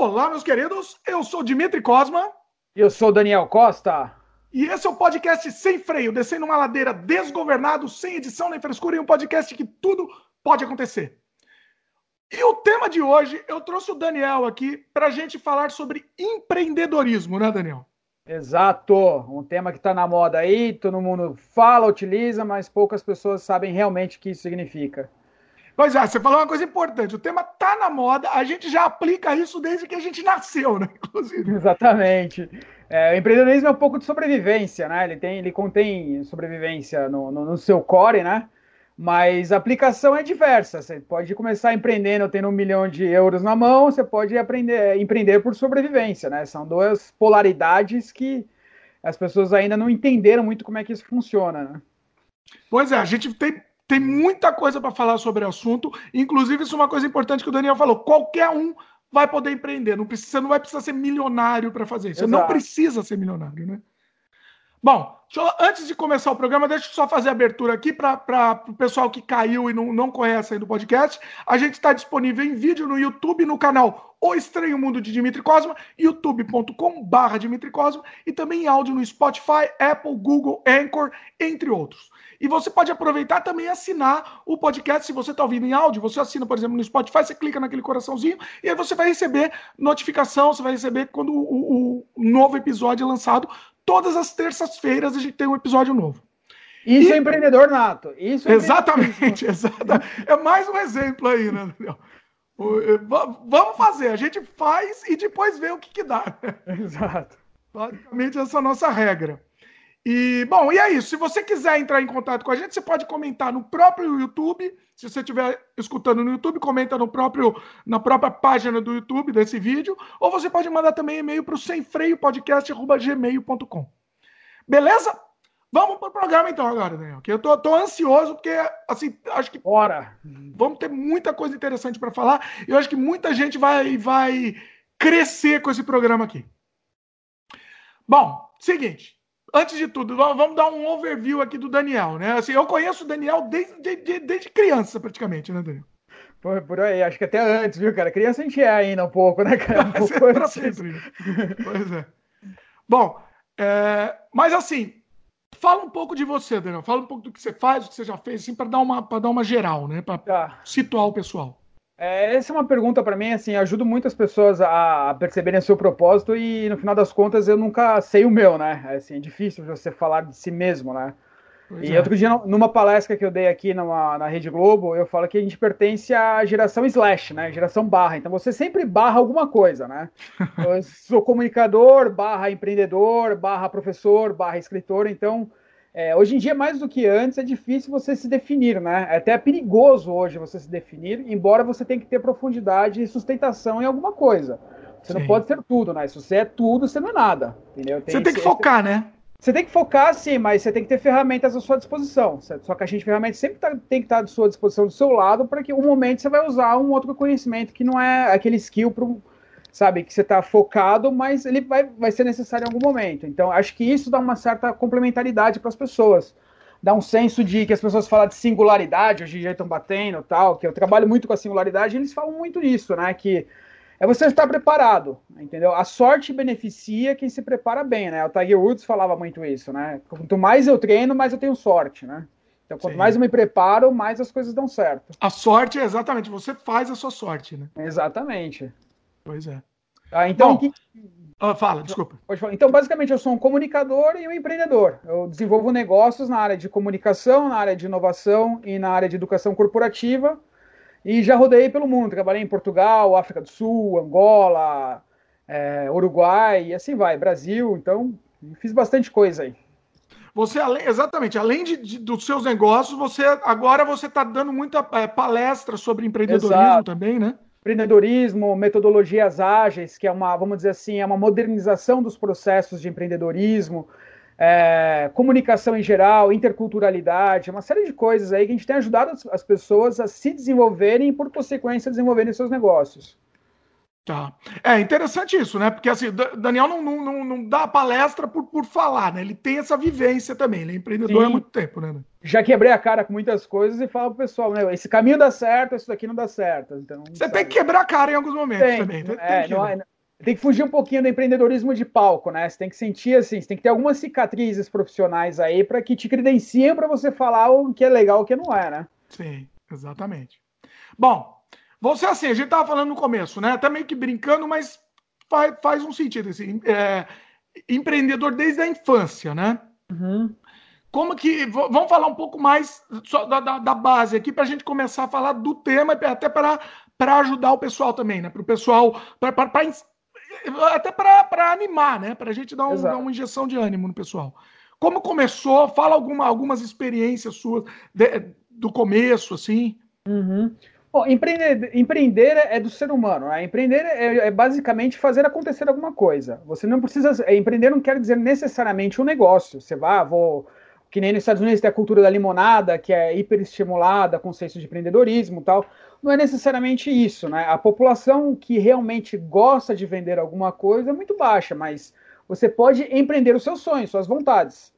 Olá, meus queridos. Eu sou Dimitri Cosma. Eu sou Daniel Costa. E esse é o podcast Sem Freio, descendo uma ladeira desgovernado, sem edição nem frescura, em um podcast que tudo pode acontecer. E o tema de hoje, eu trouxe o Daniel aqui para a gente falar sobre empreendedorismo, né, Daniel? Exato, um tema que está na moda aí, todo mundo fala, utiliza, mas poucas pessoas sabem realmente o que isso significa. Pois é, você falou uma coisa importante. O tema tá na moda, a gente já aplica isso desde que a gente nasceu, né? Inclusive. Exatamente. É, o empreendedorismo é um pouco de sobrevivência, né? Ele, tem, ele contém sobrevivência no, no, no seu core, né? Mas a aplicação é diversa. Você pode começar empreendendo tendo um milhão de euros na mão, você pode aprender, empreender por sobrevivência, né? São duas polaridades que as pessoas ainda não entenderam muito como é que isso funciona, né? Pois é, a gente tem tem muita coisa para falar sobre o assunto. Inclusive, isso é uma coisa importante que o Daniel falou. Qualquer um vai poder empreender. Não precisa, você não vai precisar ser milionário para fazer isso. Você não precisa ser milionário, né? Bom, eu, antes de começar o programa, deixa eu só fazer a abertura aqui para o pessoal que caiu e não, não conhece ainda o podcast. A gente está disponível em vídeo no YouTube, no canal O Estranho Mundo de Dimitri Cosma, youtube.com.br Dimitri Cosma, e também em áudio no Spotify, Apple, Google, Anchor, entre outros. E você pode aproveitar também e assinar o podcast. Se você está ouvindo em áudio, você assina, por exemplo, no Spotify, você clica naquele coraçãozinho e aí você vai receber notificação, você vai receber quando o, o novo episódio é lançado. Todas as terças-feiras a gente tem um episódio novo. Isso e... é empreendedor nato. Isso é exatamente, exatamente. É mais um exemplo aí, né, Daniel? Vamos fazer, a gente faz e depois vê o que, que dá. Exato. Basicamente, essa é a nossa regra. E, bom, e é isso. Se você quiser entrar em contato com a gente, você pode comentar no próprio YouTube. Se você estiver escutando no YouTube, comenta no próprio, na própria página do YouTube desse vídeo. Ou você pode mandar também e-mail para o semfreiopodcast.gmail.com. Beleza? Vamos para o programa então agora, Daniel. Que eu tô, tô, ansioso, porque, assim, acho que. Bora! Vamos ter muita coisa interessante para falar. E eu acho que muita gente vai, vai crescer com esse programa aqui. Bom, seguinte antes de tudo, vamos dar um overview aqui do Daniel, né? Assim, eu conheço o Daniel desde, desde, desde criança, praticamente, né, Daniel? Por, por aí, acho que até antes, viu, cara? Criança a gente é ainda um pouco, né, cara? Um pouco é pra sempre. pois é. Bom, é, mas assim, fala um pouco de você, Daniel. Fala um pouco do que você faz, do que você já fez, assim, para dar uma para dar uma geral, né? Para tá. situar o pessoal. É, essa é uma pergunta para mim, assim, ajuda muitas pessoas a perceberem o seu propósito e no final das contas eu nunca sei o meu, né? É, assim, é difícil você falar de si mesmo, né? Pois e é. outro dia, numa palestra que eu dei aqui numa, na Rede Globo, eu falo que a gente pertence à geração slash, né? Geração barra. Então você sempre barra alguma coisa, né? eu sou comunicador, barra empreendedor, barra professor, barra escritor, então é, hoje em dia, mais do que antes, é difícil você se definir, né? É até perigoso hoje você se definir, embora você tenha que ter profundidade e sustentação em alguma coisa. Você Sim. não pode ser tudo, né? Se você é tudo, você não é nada. Entendeu? Tem você tem que, focar, né? Você tem que focar, sim, mas você tem que ter ferramentas à sua disposição. Sua caixinha de ferramentas sempre tá, tem que estar à sua disposição do seu lado para que um momento você vai usar um outro conhecimento que não é aquele skill para sabe? Que você está focado, mas ele vai, vai ser necessário em algum momento. Então, acho que isso dá uma certa complementaridade para as pessoas. Dá um senso de que as pessoas falam de singularidade, hoje em dia estão batendo tal, que eu trabalho muito com a singularidade, eles falam muito nisso, né? Que é você estar preparado, entendeu? A sorte beneficia quem se prepara bem, né? O Tiger Woods falava muito isso, né? Quanto mais eu treino, mais eu tenho sorte, né? Então, quanto Sim. mais eu me preparo, mais as coisas dão certo. A sorte é exatamente, você faz a sua sorte, né? Exatamente. Pois é. Ah, então. Bom, que... oh, fala, desculpa. Pode falar. Então, basicamente, eu sou um comunicador e um empreendedor. Eu desenvolvo negócios na área de comunicação, na área de inovação e na área de educação corporativa. E já rodei pelo mundo. Trabalhei em Portugal, África do Sul, Angola, é, Uruguai e assim vai, Brasil. Então, fiz bastante coisa aí. Você, exatamente, além de, de, dos seus negócios, você agora você está dando muita é, palestra sobre empreendedorismo Exato. também, né? Empreendedorismo, metodologias ágeis, que é uma, vamos dizer assim, é uma modernização dos processos de empreendedorismo, é, comunicação em geral, interculturalidade, uma série de coisas aí que a gente tem ajudado as pessoas a se desenvolverem e, por consequência, desenvolverem seus negócios. Tá. É interessante isso, né? Porque assim, Daniel não, não, não dá palestra por, por falar, né? Ele tem essa vivência também, ele é empreendedor Sim. há muito tempo, né? Já quebrei a cara com muitas coisas e falo pro pessoal, né? Esse caminho dá certo, isso daqui não dá certo. Então, Você sabe? tem que quebrar a cara em alguns momentos tem, também. Tem, é, tem não, é, tem que fugir um pouquinho do empreendedorismo de palco, né? Você tem que sentir assim, você tem que ter algumas cicatrizes profissionais aí para que te credenciem para você falar o que é legal e o que não é, né? Sim, exatamente. Bom, você assim, a gente tava falando no começo, né? Até meio que brincando, mas faz, faz um sentido assim. É, empreendedor desde a infância, né? Uhum. Como que. Vamos falar um pouco mais da, da, da base aqui para a gente começar a falar do tema, até para ajudar o pessoal também, né? Para o pessoal. Pra, pra, pra até para animar, né? Para a gente dar, um, dar, uma injeção de ânimo no pessoal. Como começou? Fala alguma, algumas experiências suas de, do começo, assim. Uhum. Bom, empreender, empreender é do ser humano. Né? Empreender é, é, basicamente fazer acontecer alguma coisa. Você não precisa. É, empreender não quer dizer necessariamente um negócio. Você vai, ah, vou que nem nos Estados Unidos tem a cultura da limonada, que é hiperestimulada, conceito de empreendedorismo e tal. Não é necessariamente isso, né? A população que realmente gosta de vender alguma coisa é muito baixa, mas você pode empreender os seus sonhos, suas vontades.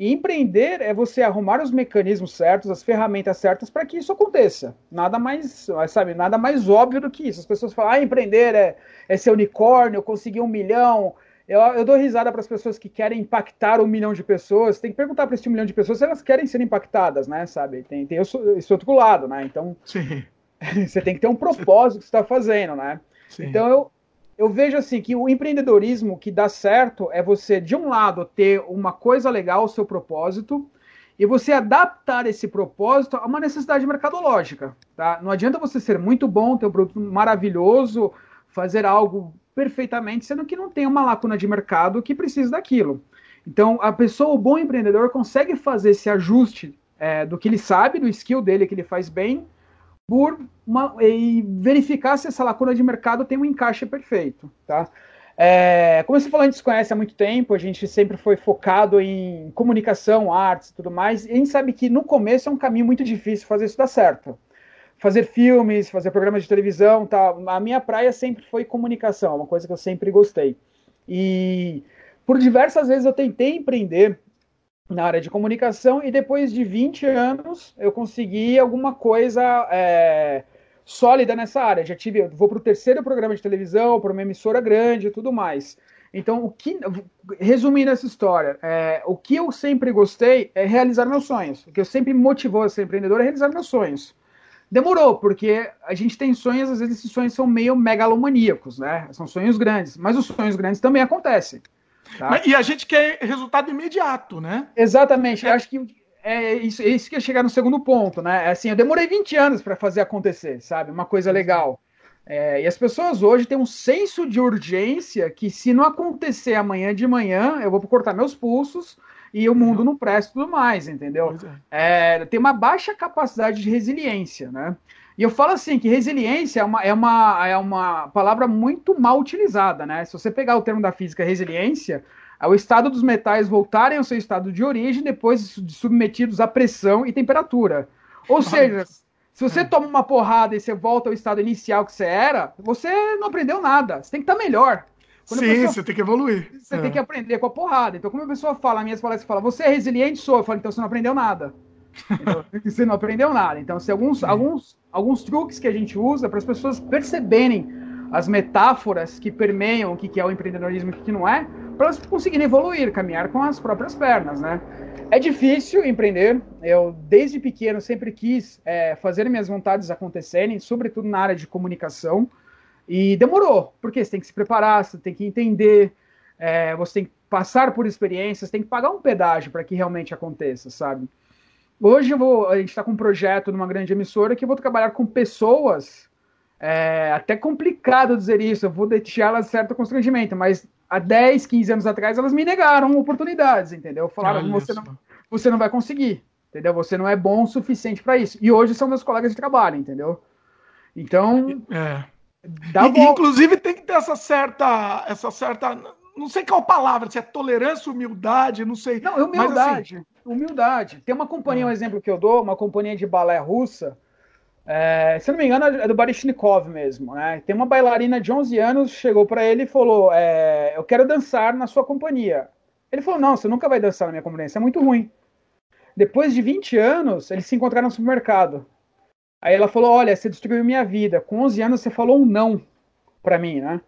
E empreender é você arrumar os mecanismos certos, as ferramentas certas para que isso aconteça. Nada mais, sabe, nada mais óbvio do que isso. As pessoas falam, ah, empreender é, é ser unicórnio, conseguir um milhão, eu, eu dou risada para as pessoas que querem impactar um milhão de pessoas. Tem que perguntar para esse um milhão de pessoas se elas querem ser impactadas, né? Sabe? Tem, tem esse outro lado, né? Então, você tem que ter um propósito que você está fazendo, né? Sim. Então, eu, eu vejo assim que o empreendedorismo que dá certo é você, de um lado, ter uma coisa legal, o seu propósito, e você adaptar esse propósito a uma necessidade mercadológica. Tá? Não adianta você ser muito bom, ter um produto maravilhoso, fazer algo perfeitamente, sendo que não tem uma lacuna de mercado que precisa daquilo. Então, a pessoa, o bom empreendedor, consegue fazer esse ajuste é, do que ele sabe, do skill dele que ele faz bem, por uma, e verificar se essa lacuna de mercado tem um encaixe perfeito, tá? É, como você falou, a gente se conhece há muito tempo, a gente sempre foi focado em comunicação, artes e tudo mais, e a gente sabe que no começo é um caminho muito difícil fazer isso dar certo fazer filmes, fazer programas de televisão, tá? A minha praia sempre foi comunicação, uma coisa que eu sempre gostei. E por diversas vezes eu tentei empreender na área de comunicação e depois de 20 anos eu consegui alguma coisa é, sólida nessa área. Já tive, vou para o terceiro programa de televisão, para uma emissora grande e tudo mais. Então, o que, resumindo essa história, é, o que eu sempre gostei é realizar meus sonhos. O que eu sempre motivou a ser empreendedor é realizar meus sonhos. Demorou, porque a gente tem sonhos, às vezes esses sonhos são meio megalomaníacos, né? São sonhos grandes, mas os sonhos grandes também acontecem. Tá? Mas, e a gente quer resultado imediato, né? Exatamente. É. Eu acho que é isso, é isso que ia chegar no segundo ponto, né? É assim, eu demorei 20 anos para fazer acontecer, sabe? Uma coisa legal. É, e as pessoas hoje têm um senso de urgência que se não acontecer amanhã de manhã, eu vou cortar meus pulsos, e o mundo não presta tudo mais, entendeu? É. É, tem uma baixa capacidade de resiliência, né? E eu falo assim que resiliência é uma, é, uma, é uma palavra muito mal utilizada, né? Se você pegar o termo da física resiliência, é o estado dos metais voltarem ao seu estado de origem depois de submetidos à pressão e temperatura. Ou seja, se você toma uma porrada e você volta ao estado inicial que você era, você não aprendeu nada. Você tem que estar melhor. Quando Sim, pessoa, você tem que evoluir. Você é. tem que aprender com a porrada. Então, como a pessoa fala, minhas palestras fala, você é resiliente? Sou. Eu falo, então você não aprendeu nada. Você não aprendeu nada. Então, se alguns, alguns, alguns truques que a gente usa para as pessoas perceberem as metáforas que permeiam o que é o empreendedorismo e o que não é, para elas conseguirem evoluir, caminhar com as próprias pernas, né? É difícil empreender. Eu, desde pequeno, sempre quis é, fazer minhas vontades acontecerem, sobretudo na área de comunicação. E demorou, porque você tem que se preparar, você tem que entender, é, você tem que passar por experiências, tem que pagar um pedágio para que realmente aconteça, sabe? Hoje vou, a gente está com um projeto numa grande emissora que eu vou trabalhar com pessoas. É até complicado dizer isso, eu vou deixá-las certo constrangimento, mas há 10, 15 anos atrás elas me negaram oportunidades, entendeu? Falaram, que você não, você não vai conseguir, entendeu? Você não é bom o suficiente para isso. E hoje são meus colegas de trabalho, entendeu? Então. É. Dá e, inclusive tem que ter essa certa, essa certa, não sei qual palavra, se é tolerância, humildade, não sei. Não, humildade, assim... humildade. Tem uma companhia, um ah. exemplo que eu dou, uma companhia de balé russa, é, se não me engano é do Baryshnikov mesmo, né? Tem uma bailarina de 11 anos, chegou para ele e falou, é, eu quero dançar na sua companhia. Ele falou, não, você nunca vai dançar na minha companhia, isso é muito ruim. Depois de 20 anos, eles se encontraram no supermercado. Aí ela falou: Olha, você destruiu minha vida. Com 11 anos você falou um não para mim, né?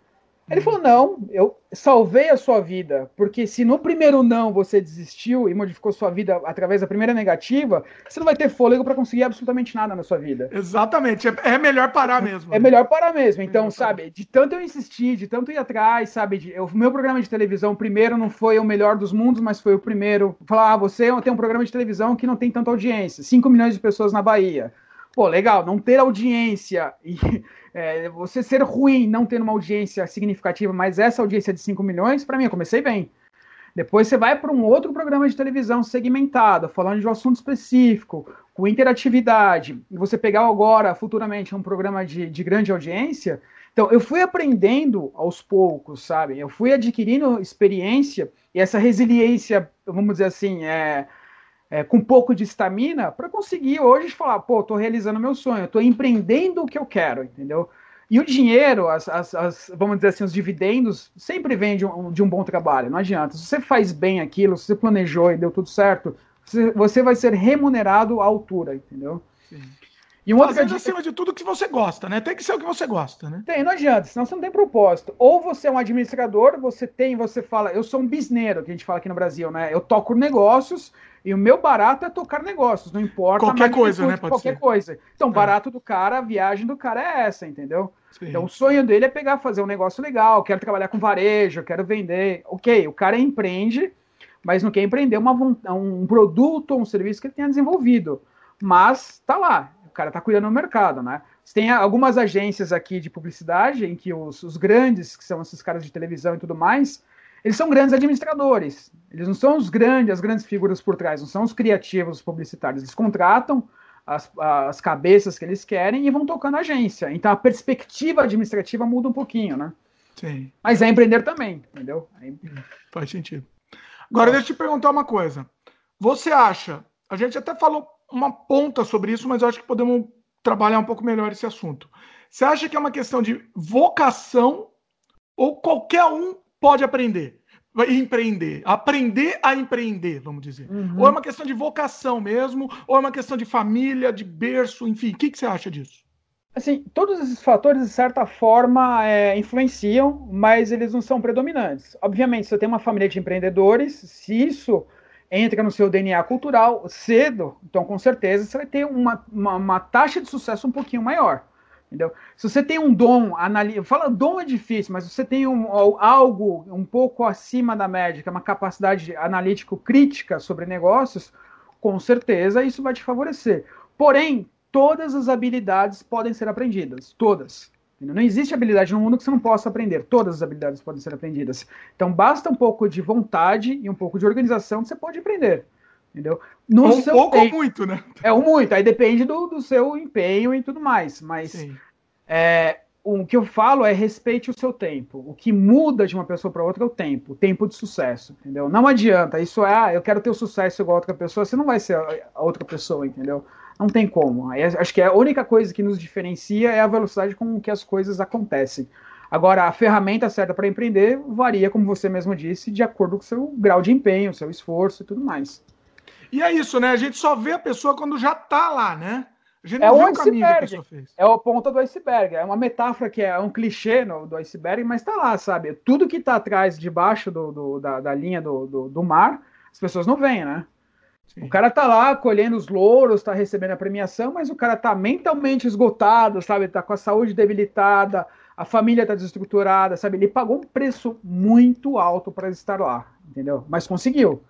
Ele falou: não, eu salvei a sua vida, porque se no primeiro não você desistiu e modificou sua vida através da primeira negativa, você não vai ter fôlego para conseguir absolutamente nada na sua vida. Exatamente, é, é melhor parar mesmo. É melhor parar mesmo. Então, sabe, de tanto eu insistir, de tanto ir atrás, sabe, de, o meu programa de televisão primeiro não foi o melhor dos mundos, mas foi o primeiro. Falar, ah, você tem um programa de televisão que não tem tanta audiência, 5 milhões de pessoas na Bahia. Pô, legal, não ter audiência e é, você ser ruim não tendo uma audiência significativa, mas essa audiência de 5 milhões, para mim, eu comecei bem. Depois você vai para um outro programa de televisão segmentado, falando de um assunto específico, com interatividade, e você pegar agora, futuramente, um programa de, de grande audiência. Então, eu fui aprendendo aos poucos, sabe? Eu fui adquirindo experiência e essa resiliência, vamos dizer assim, é, é, com um pouco de estamina para conseguir hoje falar, pô, estou realizando meu sonho, estou empreendendo o que eu quero, entendeu? E o dinheiro, as, as, as, vamos dizer assim, os dividendos, sempre vêm de um, de um bom trabalho, não adianta. Se você faz bem aquilo, se você planejou e deu tudo certo, você, você vai ser remunerado à altura, entendeu? Sim. E um outro Fazendo acima de tudo o que você gosta, né? Tem que ser o que você gosta, né? Tem, não adianta, senão você não tem propósito. Ou você é um administrador, você tem, você fala, eu sou um bisneiro, que a gente fala aqui no Brasil, né? Eu toco negócios e o meu barato é tocar negócios, não importa. Qualquer coisa, né? Pode qualquer ser. coisa. Então, o é. barato do cara, a viagem do cara é essa, entendeu? Sim. Então, o sonho dele é pegar, fazer um negócio legal, quero trabalhar com varejo, quero vender. Ok, o cara empreende, mas não quer empreender uma, um produto ou um serviço que ele tenha desenvolvido. Mas tá lá, cara está cuidando do mercado, né? Você tem algumas agências aqui de publicidade em que os, os, grandes, que são esses caras de televisão e tudo mais, eles são grandes administradores. Eles não são os grandes, as grandes figuras por trás, não são os criativos publicitários. Eles contratam as, as cabeças que eles querem e vão tocando a agência. Então a perspectiva administrativa muda um pouquinho, né? Sim. Mas é empreender também, entendeu? É... Faz sentido. Agora, deixa eu te perguntar uma coisa. Você acha, a gente até falou uma ponta sobre isso, mas eu acho que podemos trabalhar um pouco melhor esse assunto. Você acha que é uma questão de vocação ou qualquer um pode aprender? Empreender, aprender a empreender, vamos dizer. Uhum. Ou é uma questão de vocação mesmo, ou é uma questão de família, de berço, enfim. O que, que você acha disso? Assim, todos esses fatores, de certa forma, é, influenciam, mas eles não são predominantes. Obviamente, se você tem uma família de empreendedores, se isso entra no seu DNA cultural cedo, então com certeza você vai ter uma, uma, uma taxa de sucesso um pouquinho maior. Entendeu? Se você tem um dom, analisa, fala dom é difícil, mas você tem um, algo um pouco acima da média, que é uma capacidade analítico crítica sobre negócios, com certeza isso vai te favorecer. Porém, todas as habilidades podem ser aprendidas, todas. Não existe habilidade no mundo que você não possa aprender. Todas as habilidades podem ser aprendidas. Então basta um pouco de vontade e um pouco de organização que você pode aprender. Entendeu? No um pouco ou muito, né? É um muito. Aí depende do, do seu empenho e tudo mais. Mas é, o que eu falo é respeite o seu tempo. O que muda de uma pessoa para outra é o tempo, o tempo de sucesso, entendeu? Não adianta. Isso é, ah, eu quero ter o sucesso igual a outra pessoa. Você não vai ser a outra pessoa, entendeu? Não tem como. Aí, acho que a única coisa que nos diferencia é a velocidade com que as coisas acontecem. Agora, a ferramenta certa para empreender varia, como você mesmo disse, de acordo com o seu grau de empenho, seu esforço e tudo mais. E é isso, né? A gente só vê a pessoa quando já está lá, né? A gente não é vê o caminho que a pessoa fez. É a ponta do iceberg. É uma metáfora que é um clichê no, do iceberg, mas está lá, sabe? Tudo que está atrás, debaixo do, do da, da, linha do, do, do mar, as pessoas não veem, né? Sim. O cara tá lá colhendo os louros, tá recebendo a premiação, mas o cara tá mentalmente esgotado, sabe? Tá com a saúde debilitada, a família tá desestruturada, sabe? Ele pagou um preço muito alto para estar lá, entendeu? Mas conseguiu.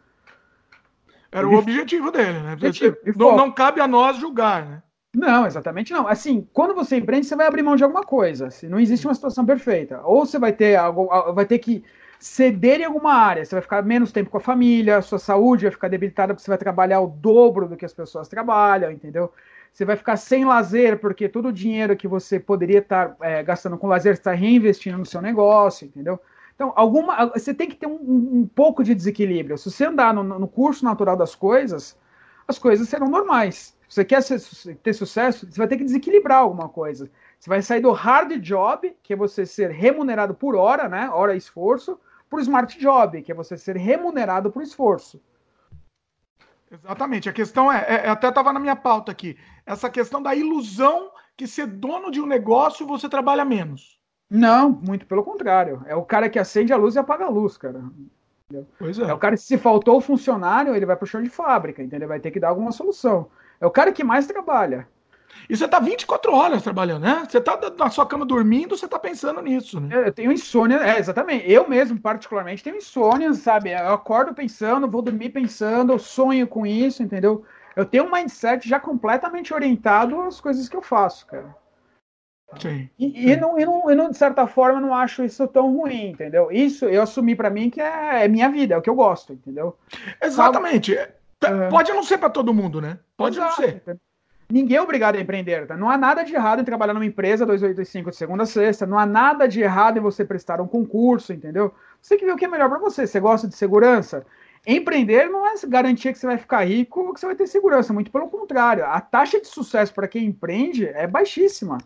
Era Ele... o objetivo dele, né? Objetivo. Não, não cabe a nós julgar, né? Não, exatamente não. Assim, quando você empreende, você vai abrir mão de alguma coisa. Assim, não existe uma situação perfeita. Ou você vai ter algo, vai ter que ceder em alguma área, você vai ficar menos tempo com a família, sua saúde vai ficar debilitada porque você vai trabalhar o dobro do que as pessoas trabalham, entendeu? Você vai ficar sem lazer porque todo o dinheiro que você poderia estar é, gastando com lazer está reinvestindo no seu negócio, entendeu? Então, alguma, você tem que ter um, um pouco de desequilíbrio. Se você andar no, no, curso natural das coisas, as coisas serão normais. Se você quer ser, ter sucesso, você vai ter que desequilibrar alguma coisa. Você vai sair do hard job, que é você ser remunerado por hora, né? Hora e esforço, para o smart job, que é você ser remunerado por esforço. Exatamente. A questão é, é até estava na minha pauta aqui, essa questão da ilusão que ser dono de um negócio você trabalha menos. Não, muito pelo contrário. É o cara que acende a luz e apaga a luz, cara. Pois é. é o cara que se faltou o funcionário, ele vai pro chão de fábrica, entendeu? Ele vai ter que dar alguma solução. É o cara que mais trabalha. E você tá 24 horas trabalhando, né? Você tá na sua cama dormindo, você tá pensando nisso, né? Eu tenho insônia, é, exatamente. Eu mesmo, particularmente, tenho insônia, sabe? Eu acordo pensando, vou dormir pensando, eu sonho com isso, entendeu? Eu tenho um mindset já completamente orientado às coisas que eu faço, cara. Sim, e, E, não, e, não, e não, de certa forma, não acho isso tão ruim, entendeu? Isso eu assumi para mim que é, é, minha vida, é o que eu gosto, entendeu? Exatamente. Sabe? Pode não ser para todo mundo, né? Pode Exato. não ser. Ninguém é obrigado a empreender, tá? Não há nada de errado em trabalhar numa empresa 285 de segunda a sexta, não há nada de errado em você prestar um concurso, entendeu? Você tem que ver o que é melhor para você. Você gosta de segurança? Empreender não é garantia que você vai ficar rico ou que você vai ter segurança, muito pelo contrário. A taxa de sucesso para quem empreende é baixíssima.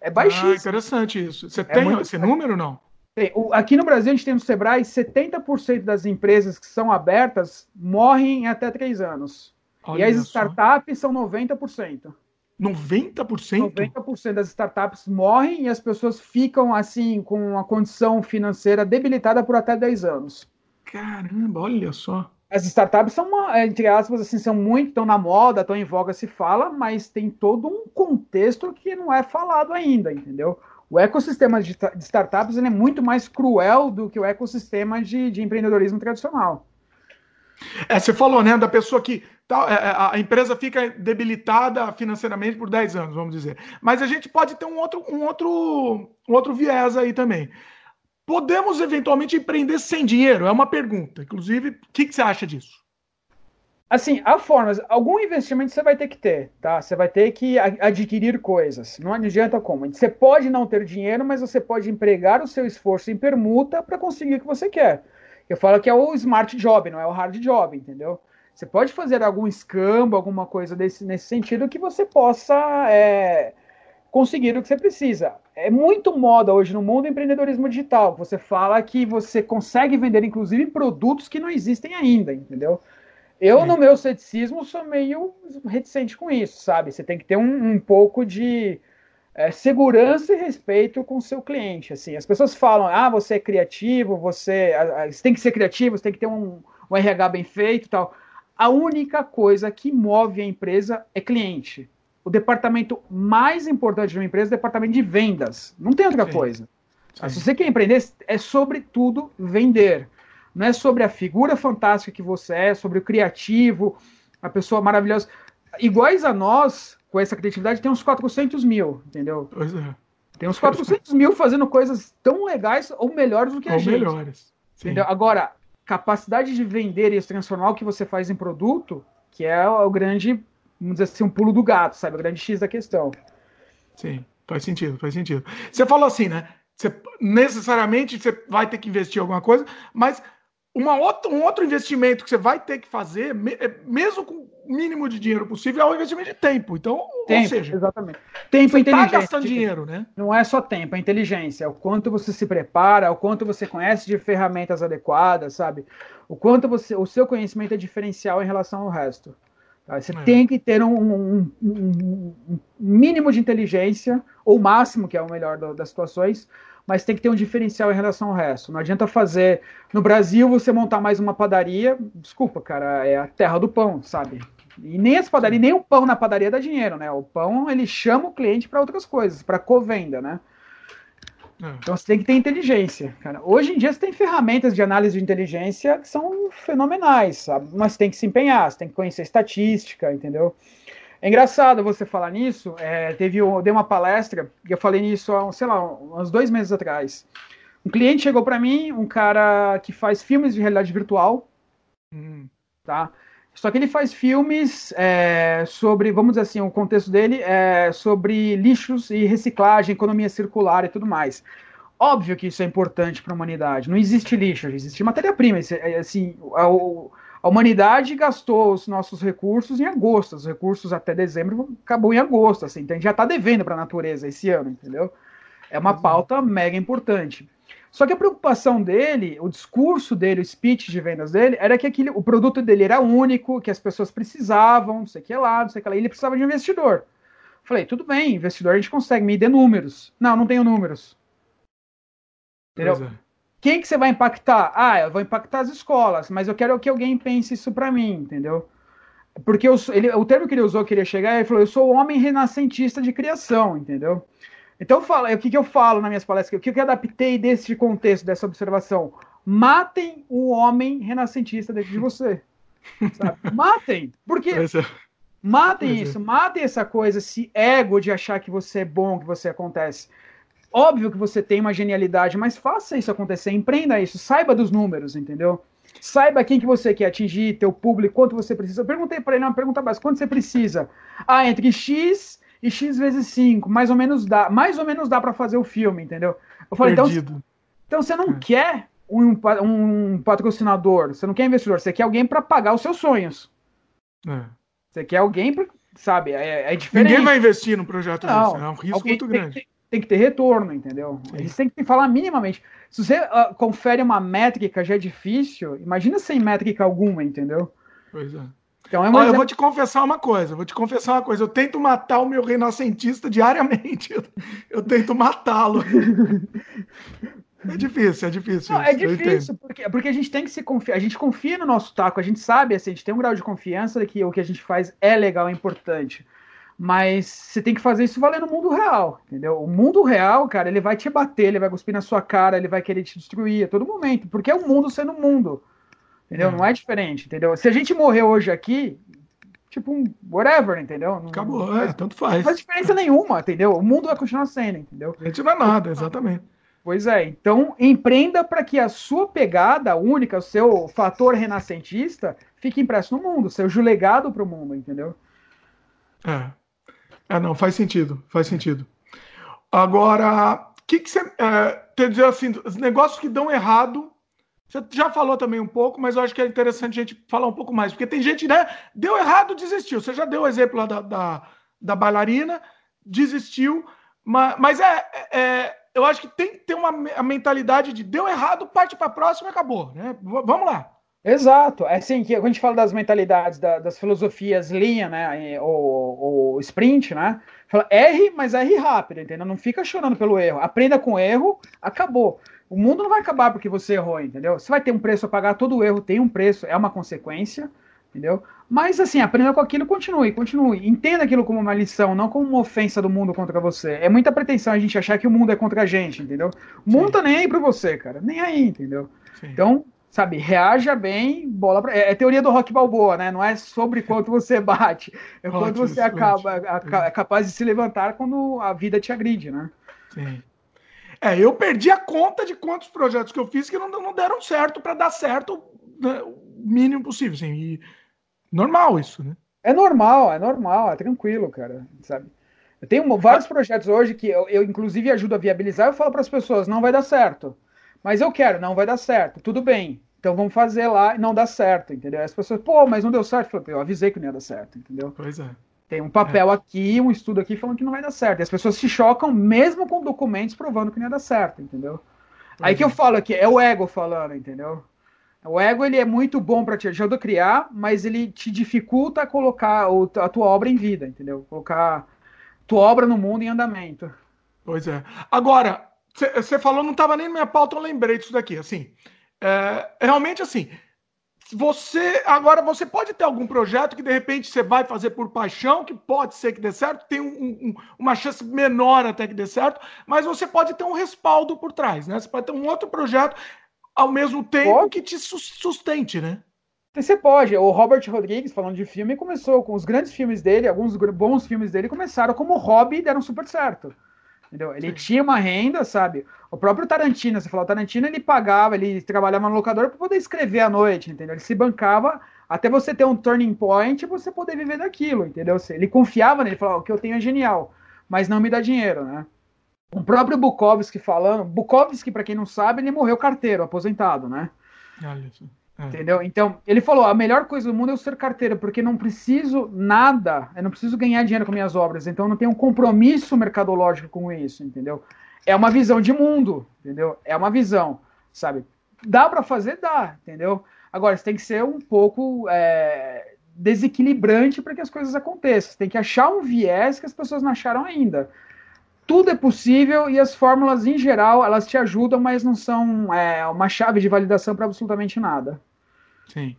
É ah, baixíssima. Ah, interessante isso. Você é tem muito... esse número não? Tem. Aqui no Brasil, a gente tem no Sebrae 70% das empresas que são abertas morrem em até três anos. Olha e as startups são 90%. 90%? 90% das startups morrem e as pessoas ficam assim com uma condição financeira debilitada por até 10 anos. Caramba, olha só. As startups são, entre aspas, assim, são muito, estão na moda, estão em voga, se fala, mas tem todo um contexto que não é falado ainda, entendeu? O ecossistema de, startups é muito mais cruel do que o ecossistema de, de empreendedorismo tradicional. É, você falou, né, da pessoa que tá, a empresa fica debilitada financeiramente por 10 anos, vamos dizer. Mas a gente pode ter um outro, um outro, um outro viés aí também. Podemos eventualmente empreender sem dinheiro? É uma pergunta. Inclusive, o que, que você acha disso? Assim, há formas. Algum investimento você vai ter que ter, tá? Você vai ter que adquirir coisas. Não adianta como. Você pode não ter dinheiro, mas você pode empregar o seu esforço em permuta para conseguir o que você quer. Eu falo que é o smart job, não é o hard job, entendeu? Você pode fazer algum escambo, alguma coisa desse, nesse sentido que você possa é, conseguir o que você precisa. É muito moda hoje no mundo empreendedorismo digital. Você fala que você consegue vender, inclusive, produtos que não existem ainda, entendeu? Eu, no meu ceticismo, sou meio reticente com isso, sabe? Você tem que ter um, um pouco de é, segurança e respeito com o seu cliente. Assim, as pessoas falam, ah, você é criativo, você, você tem que ser criativo, você tem que ter um, um RH bem feito, tal. A única coisa que move a empresa é cliente. O departamento mais importante de uma empresa é o departamento de vendas. Não tem outra Sim. coisa. Sim. Se você quer empreender, é sobretudo vender. Não é sobre a figura fantástica que você é, sobre o criativo, a pessoa maravilhosa. Iguais a nós, com essa criatividade, tem uns 400 mil, entendeu? Pois é. Tem uns 400 mil fazendo coisas tão legais ou melhores do que a ou gente. melhores. Entendeu? Agora, capacidade de vender e transformar o que você faz em produto, que é o grande, vamos dizer assim, um pulo do gato, sabe? O grande X da questão. Sim, faz sentido, faz sentido. Você falou assim, né? Você, necessariamente você vai ter que investir em alguma coisa, mas uma outra, um outro investimento que você vai ter que fazer, é, mesmo com o mínimo de dinheiro possível, é o investimento de tempo. Então, tempo, ou seja, exatamente. Tempo e inteligência. Tá gastando dinheiro, né? Não é só tempo, é inteligência. É o quanto você se prepara, o quanto você conhece de ferramentas adequadas, sabe? O quanto você, o seu conhecimento é diferencial em relação ao resto. Tá? Você é. tem que ter um, um, um, um, mínimo de inteligência, ou máximo, que é o melhor do, das situações, mas tem que ter um diferencial em relação ao resto. Não adianta fazer. No Brasil, você montar mais uma padaria. Desculpa, cara, é a terra do pão, sabe? E nem as padarias, nem o pão na padaria dá dinheiro, né? O pão ele chama o cliente para outras coisas, para covenda, né? É. Então você tem que ter inteligência, cara. Hoje em dia você tem ferramentas de análise de inteligência que são fenomenais, sabe? Mas tem que se empenhar, você tem que conhecer estatística, entendeu? É engraçado você falar nisso. É, teve, eu dei uma palestra e eu falei nisso há, sei lá, uns dois meses atrás. Um cliente chegou para mim, um cara que faz filmes de realidade virtual, hum. tá? Só que ele faz filmes é, sobre, vamos dizer assim, o contexto dele é sobre lixos e reciclagem, economia circular e tudo mais. Óbvio que isso é importante para a humanidade. Não existe lixo, existe matéria-prima. É, assim, o, a humanidade gastou os nossos recursos em agosto. Os recursos até dezembro acabou em agosto, assim. Então a gente já está devendo para a natureza esse ano, entendeu? É uma pauta mega importante. Só que a preocupação dele, o discurso dele, o speech de vendas dele, era que aquele, o produto dele era único, que as pessoas precisavam, não sei o que lá, não sei o que lá. E ele precisava de um investidor. Falei, tudo bem, investidor a gente consegue, me dê números. Não, não tenho números. Entendeu? É. Quem que você vai impactar? Ah, eu vou impactar as escolas, mas eu quero que alguém pense isso para mim, entendeu? Porque eu, ele, o termo que ele usou, que ele ia chegar, ele falou: eu sou o homem renascentista de criação, entendeu? Então, fala, o que, que eu falo nas minhas palestras? O que, que eu adaptei desse contexto, dessa observação? Matem o homem renascentista dentro de você. Sabe? Matem! Porque. É. Matem é. isso, matem essa coisa, esse ego de achar que você é bom, que você acontece. Óbvio que você tem uma genialidade, mas faça isso acontecer, empreenda isso, saiba dos números, entendeu? Saiba quem que você quer atingir, teu público, quanto você precisa. Eu perguntei para ele uma pergunta básica, quanto você precisa? Ah, entre X e X vezes 5, mais ou menos dá, mais ou menos dá para fazer o filme, entendeu? Eu falei, então, então você não é. quer um, um, patrocinador, você não quer investidor, você quer alguém para pagar os seus sonhos. É. Você quer alguém para, sabe, é, é, diferente. Ninguém vai investir no projeto não, desse, é um risco muito grande tem que ter retorno, entendeu? Eles têm que falar minimamente. Se você uh, confere uma métrica, já é difícil, imagina sem métrica alguma, entendeu? Pois é. Então, é Olha, exemplo... eu vou te confessar uma coisa, vou te confessar uma coisa. Eu tento matar o meu renascentista diariamente. Eu, eu tento matá-lo. É difícil, é difícil. Não, é difícil, porque, porque a gente tem que se confiar. A gente confia no nosso taco, a gente sabe, assim, a gente tem um grau de confiança de que o que a gente faz é legal, é importante. Mas você tem que fazer isso valer no mundo real, entendeu? O mundo real, cara, ele vai te bater, ele vai cuspir na sua cara, ele vai querer te destruir a todo momento, porque é o mundo sendo mundo, entendeu? É. Não é diferente, entendeu? Se a gente morrer hoje aqui, tipo um whatever, entendeu? Acabou, não, é, tanto faz. Não faz diferença nenhuma, entendeu? O mundo vai continuar sendo, entendeu? A gente não é nada, exatamente. Pois é, então empreenda para que a sua pegada única, o seu fator renascentista, fique impresso no mundo, seja legado para o mundo, entendeu? É. É, não, faz sentido, faz sentido. Agora, o que, que você. É, quer dizer assim, os negócios que dão errado. Você já falou também um pouco, mas eu acho que é interessante a gente falar um pouco mais, porque tem gente, né? Deu errado, desistiu. Você já deu o exemplo lá da, da, da bailarina, desistiu, mas, mas é, é, eu acho que tem que ter uma a mentalidade de deu errado, parte para a próxima e acabou, né? Vamos lá. Exato, é assim que quando a gente fala das mentalidades, da, das filosofias linha, né, ou, sprint, né, fala erre, mas erre rápido, entendeu? Não fica chorando pelo erro, aprenda com o erro, acabou. O mundo não vai acabar porque você errou, entendeu? Você vai ter um preço a pagar, todo erro tem um preço, é uma consequência, entendeu? Mas assim, aprenda com aquilo, continue, continue. Entenda aquilo como uma lição, não como uma ofensa do mundo contra você. É muita pretensão a gente achar que o mundo é contra a gente, entendeu? O mundo Sim. tá nem aí pra você, cara, nem aí, entendeu? Sim. Então, sabe, reaja bem, bola pra... é, é, teoria do rock balboa, né? Não é sobre quanto você bate, é ótimo, quanto você acaba, a, é capaz de se levantar quando a vida te agride, né? Sim. É, eu perdi a conta de quantos projetos que eu fiz que não, não deram certo para dar certo né, o mínimo possível, assim, e normal isso, né? É normal, é normal, é tranquilo, cara, sabe? Eu tenho vários projetos hoje que eu, eu inclusive ajudo a viabilizar, eu falo para as pessoas, não vai dar certo. Mas eu quero, não vai dar certo. Tudo bem. Então vamos fazer lá e não dá certo, entendeu? As pessoas, pô, mas não deu certo. Eu avisei que não ia dar certo, entendeu? Pois é. Tem um papel é. aqui, um estudo aqui falando que não vai dar certo. E as pessoas se chocam mesmo com documentos provando que não ia dar certo, entendeu? Pois Aí é. que eu falo aqui, é o ego falando, entendeu? O ego ele é muito bom para te ajudar a criar, mas ele te dificulta colocar a tua obra em vida, entendeu? Colocar tua obra no mundo em andamento. Pois é. Agora, você falou, não estava nem na minha pauta, eu lembrei disso daqui. Assim, é, realmente assim, você agora você pode ter algum projeto que de repente você vai fazer por paixão, que pode ser que dê certo, tem um, um, uma chance menor até que dê certo, mas você pode ter um respaldo por trás, né? Você pode ter um outro projeto ao mesmo tempo pode. que te sustente, né? Você pode. O Robert Rodrigues, falando de filme, começou com os grandes filmes dele, alguns bons filmes dele começaram como hobby e deram super certo. Entendeu? Ele tinha uma renda, sabe? O próprio Tarantino, você falou, o Tarantino ele pagava, ele trabalhava no locador para poder escrever à noite, entendeu? Ele se bancava até você ter um turning point e você poder viver daquilo, entendeu? Ele confiava nele, falava, o que eu tenho é genial, mas não me dá dinheiro, né? O próprio Bukowski falando, Bukowski, para quem não sabe, ele morreu carteiro, aposentado, né? Olha isso. É. Entendeu? Então, ele falou: a melhor coisa do mundo é eu ser carteira, porque não preciso nada, eu não preciso ganhar dinheiro com minhas obras, então não tenho um compromisso mercadológico com isso, entendeu? É uma visão de mundo, entendeu? É uma visão, sabe? Dá para fazer? Dá, entendeu? Agora, você tem que ser um pouco é, desequilibrante para que as coisas aconteçam. Você tem que achar um viés que as pessoas não acharam ainda. tudo é possível e as fórmulas, em geral, elas te ajudam, mas não são é, uma chave de validação para absolutamente nada. Sim.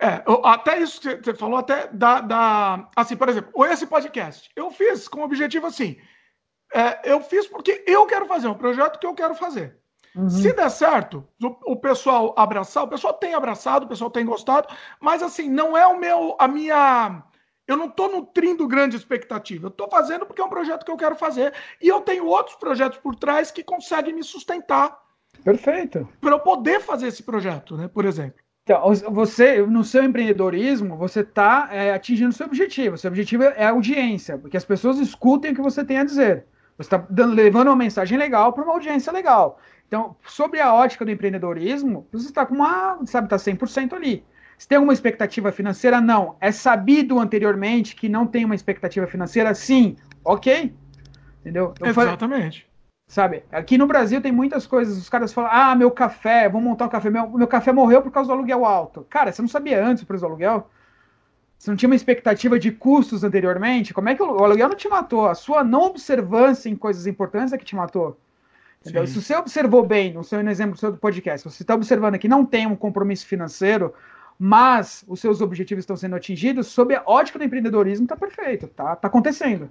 É, até isso que você falou, até da, da. Assim, por exemplo, esse podcast, eu fiz com o objetivo assim. É, eu fiz porque eu quero fazer, um projeto que eu quero fazer. Uhum. Se der certo, o, o, pessoal abraçar, o pessoal tem abraçado, o pessoal tem gostado, mas assim, não é o meu, a minha. Eu não estou nutrindo grande expectativa. Eu estou fazendo porque é um projeto que eu quero fazer. E eu tenho outros projetos por trás que conseguem me sustentar. Perfeito. Para eu poder fazer esse projeto, né? Por exemplo. Então, você, no seu empreendedorismo, você está é, atingindo o seu objetivo. O seu objetivo é audiência, porque as pessoas escutem o que você tem a dizer. Você está levando uma mensagem legal para uma audiência legal. Então, sobre a ótica do empreendedorismo, você está com uma, sabe, está 100% ali. Se tem alguma expectativa financeira? Não. É sabido anteriormente que não tem uma expectativa financeira? Sim. Ok. Entendeu? Eu Exatamente. Sabe, aqui no Brasil tem muitas coisas. Os caras falam: ah, meu café, vou montar um café. Meu, meu café morreu por causa do aluguel alto. Cara, você não sabia antes o preço do aluguel? Você não tinha uma expectativa de custos anteriormente? Como é que o, o aluguel não te matou? A sua não observância em coisas importantes é que te matou. Entendeu? Se você observou bem, no seu exemplo do seu podcast, você está observando que não tem um compromisso financeiro, mas os seus objetivos estão sendo atingidos, sob a ótica do empreendedorismo, está perfeito, tá, tá acontecendo.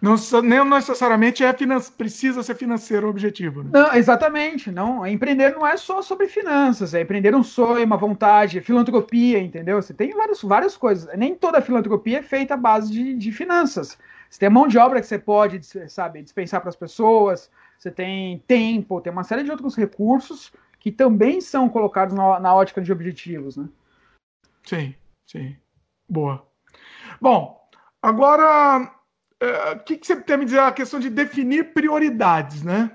Não, necessariamente é precisa ser financeiro o objetivo. Né? Não, exatamente. Não, empreender não é só sobre finanças, é empreender um sonho, uma vontade, filantropia, entendeu? Você tem várias, várias coisas. Nem toda filantropia é feita à base de, de finanças. Você tem mão de obra que você pode, sabe, dispensar para as pessoas, você tem tempo, tem uma série de outros recursos que também são colocados na, na ótica de objetivos, né? Sim, sim. Boa. Bom, agora, é, o que, que você tem a me dizer a questão de definir prioridades, né?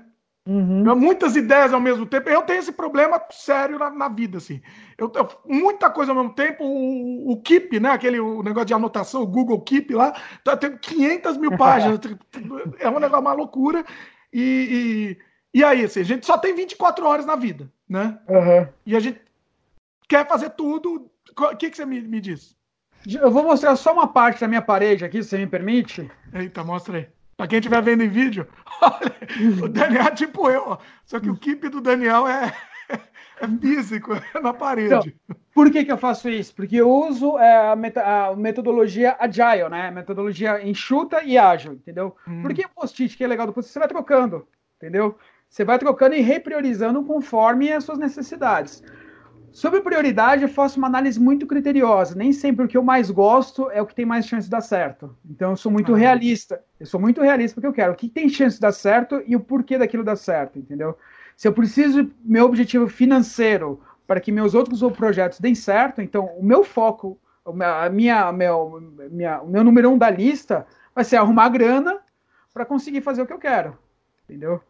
Uhum. Muitas ideias ao mesmo tempo. Eu tenho esse problema sério na, na vida, assim. Eu tenho muita coisa ao mesmo tempo. O, o Keep, né? Aquele o negócio de anotação, o Google Keep lá, tá, tem 500 mil páginas. é um negócio, uma loucura. E, e, e, aí, assim, a gente só tem 24 horas na vida, né? Uhum. E a gente quer fazer tudo. O que, que você me, me diz? Eu vou mostrar só uma parte da minha parede aqui, se você me permite. Eita, mostra aí. Pra quem estiver vendo em vídeo, olha, o Daniel é tipo eu. Só que o keep do Daniel é, é físico, é na parede. Então, por que, que eu faço isso? Porque eu uso é, a, meta, a, metodologia agile, né? Metodologia enxuta e ágil, entendeu? Hum. Por que o post-it que é legal do post-it? Você vai trocando, entendeu? Você vai trocando e repriorizando conforme as suas necessidades. Sobre prioridade, eu faço uma análise muito criteriosa. Nem sempre o que eu mais gosto é o que tem mais chance de dar certo. Então, eu sou muito ah. realista. Eu sou muito realista porque eu quero o que tem chance de dar certo e o porquê daquilo dar certo, entendeu? Se eu preciso, meu objetivo financeiro para que meus outros projetos deem certo, então o meu foco, a minha, meu, minha, o meu número um da lista vai ser arrumar grana para conseguir fazer o que eu quero, entendeu?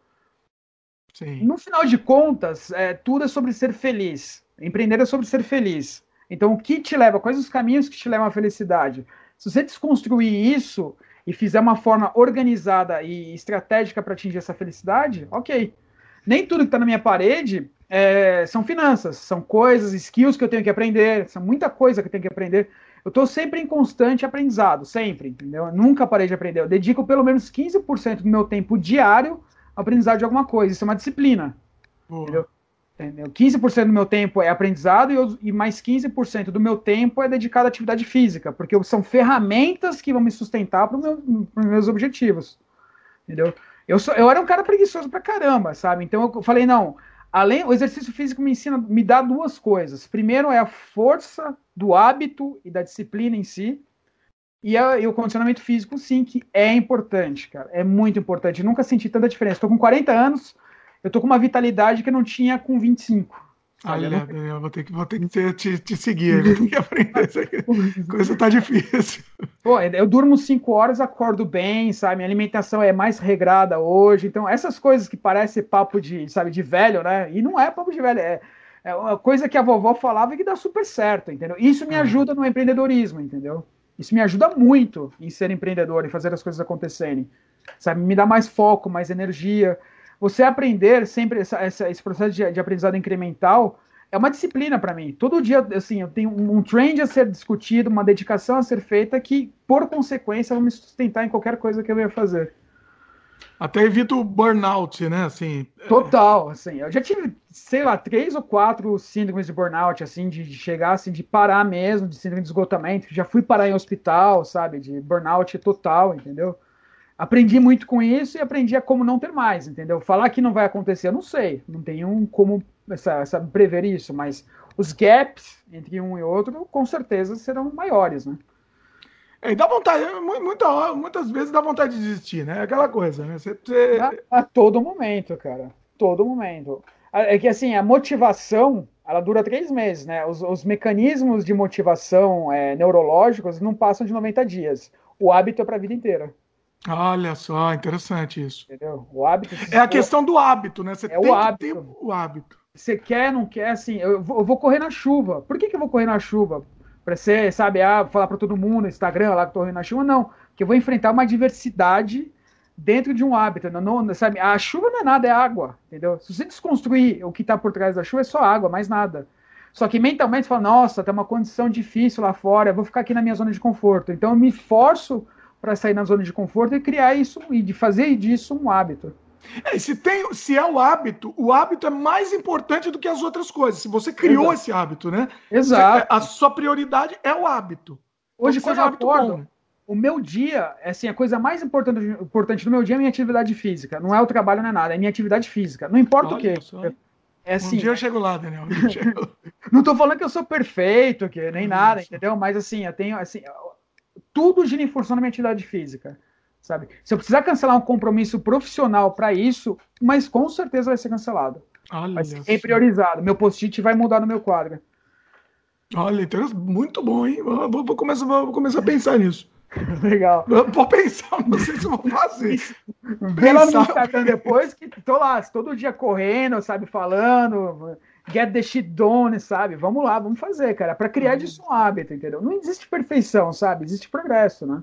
Sim. No final de contas, é, tudo é sobre ser feliz. Empreender é sobre ser feliz. Então, o que te leva? Quais os caminhos que te levam à felicidade? Se você desconstruir isso e fizer uma forma organizada e estratégica para atingir essa felicidade, ok. Nem tudo que está na minha parede é, são finanças, são coisas, skills que eu tenho que aprender, são muita coisa que eu tenho que aprender. Eu estou sempre em constante aprendizado, sempre, entendeu? Eu nunca parei de aprender. Eu dedico pelo menos 15% do meu tempo diário a aprendizado de alguma coisa. Isso é uma disciplina. Entendeu? Entendeu? 15% do meu tempo é aprendizado e, eu, e mais 15% do meu tempo é dedicado à atividade física, porque são ferramentas que vão me sustentar para meu, os meus objetivos. Entendeu? Eu, sou, eu era um cara preguiçoso pra caramba, sabe? Então eu falei, não, além o exercício físico me ensina, me dá duas coisas. Primeiro é a força do hábito e da disciplina em si. E, a, e, o condicionamento físico, sim, que é importante, cara. É muito importante. Eu nunca senti tanta diferença. Estou com 40 anos, eu tô com uma vitalidade que eu não tinha com 25. Olha, não... Daniel, vou ter que, vou ter que te, te, te seguir, vou ter que aprender isso aqui. A coisa tá difícil. Pô, eu durmo 5 horas, acordo bem, sabe? Minha alimentação é mais regrada hoje. Então, essas coisas que parecem papo de, sabe, de velho, né? E não é papo de velho, é, é uma coisa que a vovó falava e que dá super certo, entendeu? Isso me é. ajuda no empreendedorismo, entendeu? Isso me ajuda muito em ser empreendedor e fazer as coisas acontecerem. Sabe? Me dá mais foco, mais energia você aprender sempre essa, essa, esse processo de, de, aprendizado incremental é uma disciplina para mim. Todo dia, assim, eu tenho um trend a ser discutido, uma dedicação a ser feita que, por consequência, vai me sustentar em qualquer coisa que eu venha fazer. Até evita o burnout, né? Assim, é. Total, assim. Eu já tive, sei lá, três ou quatro síndromes de burnout, assim, de, de chegar, assim, de parar mesmo, de síndrome de esgotamento. Já fui parar em hospital, sabe? De burnout total, entendeu? Aprendi muito com isso e aprendi a como não ter mais, entendeu? Falar que não vai acontecer, eu não sei. Não tenho como essa, essa, prever isso, mas os gaps entre um e outro, com certeza, serão maiores, né? É, dá vontade, muita, muitas vezes dá vontade de desistir, né? Aquela coisa, né? Você, você... A, a, todo momento, cara. Todo momento. É que assim, a motivação, ela dura três meses, né? Os, os mecanismos de motivação é, neurológicos não passam de 90 dias. O hábito é para a vida inteira. Olha só, interessante isso. Entendeu? O hábito. É a questão do hábito, né? Você é o hábito. o hábito. Você quer, não quer, assim, eu vou, eu vou correr na chuva. Por que, que eu vou correr na chuva? para ser, sabe, ah, falar para todo mundo no Instagram lá que tô na chuva, não. Que eu vou enfrentar uma diversidade dentro de um hábito. Não, não, sabe? A chuva não é nada, é água, entendeu? Se você desconstruir o que está por trás da chuva, é só água, mais nada. Só que mentalmente você fala, nossa, tem uma condição difícil lá fora, eu vou ficar aqui na minha zona de conforto. Então eu me forço para sair na zona de conforto e criar isso e de fazer disso um hábito. É, se, tem, se é o hábito, o hábito é mais importante do que as outras coisas. Se você criou Exato. esse hábito, né? Exato. a sua prioridade é o hábito. Hoje, então, quando eu acordo, bom. o meu dia, assim, a coisa mais importante, importante do meu dia é a minha atividade física. Não é o trabalho, não é nada, é a minha atividade física. Não importa Olha o quê. Só. É assim, um dia eu chego lá, Daniel. não tô falando que eu sou perfeito, que nem nada, entendeu? Mas assim, eu tenho assim, tudo gira em função da minha atividade física sabe? Se eu precisar cancelar um compromisso profissional para isso, mas com certeza vai ser cancelado. Olha vai ser priorizado. Meu post-it vai mudar no meu quadro. Olha, então, muito bom, hein? Vou, vou, começar, vou começar a pensar nisso. Legal. Vou pensar, não sei se vou fazer. Vê lá no Instagram depois que tô lá, todo dia correndo, sabe, falando, get the shit done, sabe? Vamos lá, vamos fazer, cara, para criar disso um hábito, entendeu? Não existe perfeição, sabe? Existe progresso, né?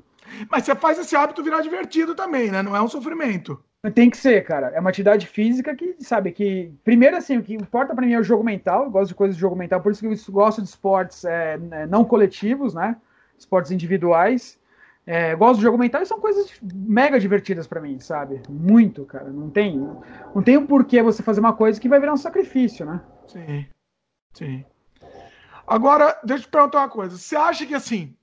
Mas você faz esse hábito virar divertido também, né? Não é um sofrimento. Tem que ser, cara. É uma atividade física que, sabe, que. Primeiro, assim, o que importa para mim é o jogo mental. Eu gosto de coisas de jogo mental, por isso que eu gosto de esportes é, né, não coletivos, né? Esportes individuais. É, gosto de jogo mental e são coisas mega divertidas para mim, sabe? Muito, cara. Não tem, não tem um porquê você fazer uma coisa que vai virar um sacrifício, né? Sim. Sim. Agora, deixa eu te perguntar uma coisa. Você acha que assim,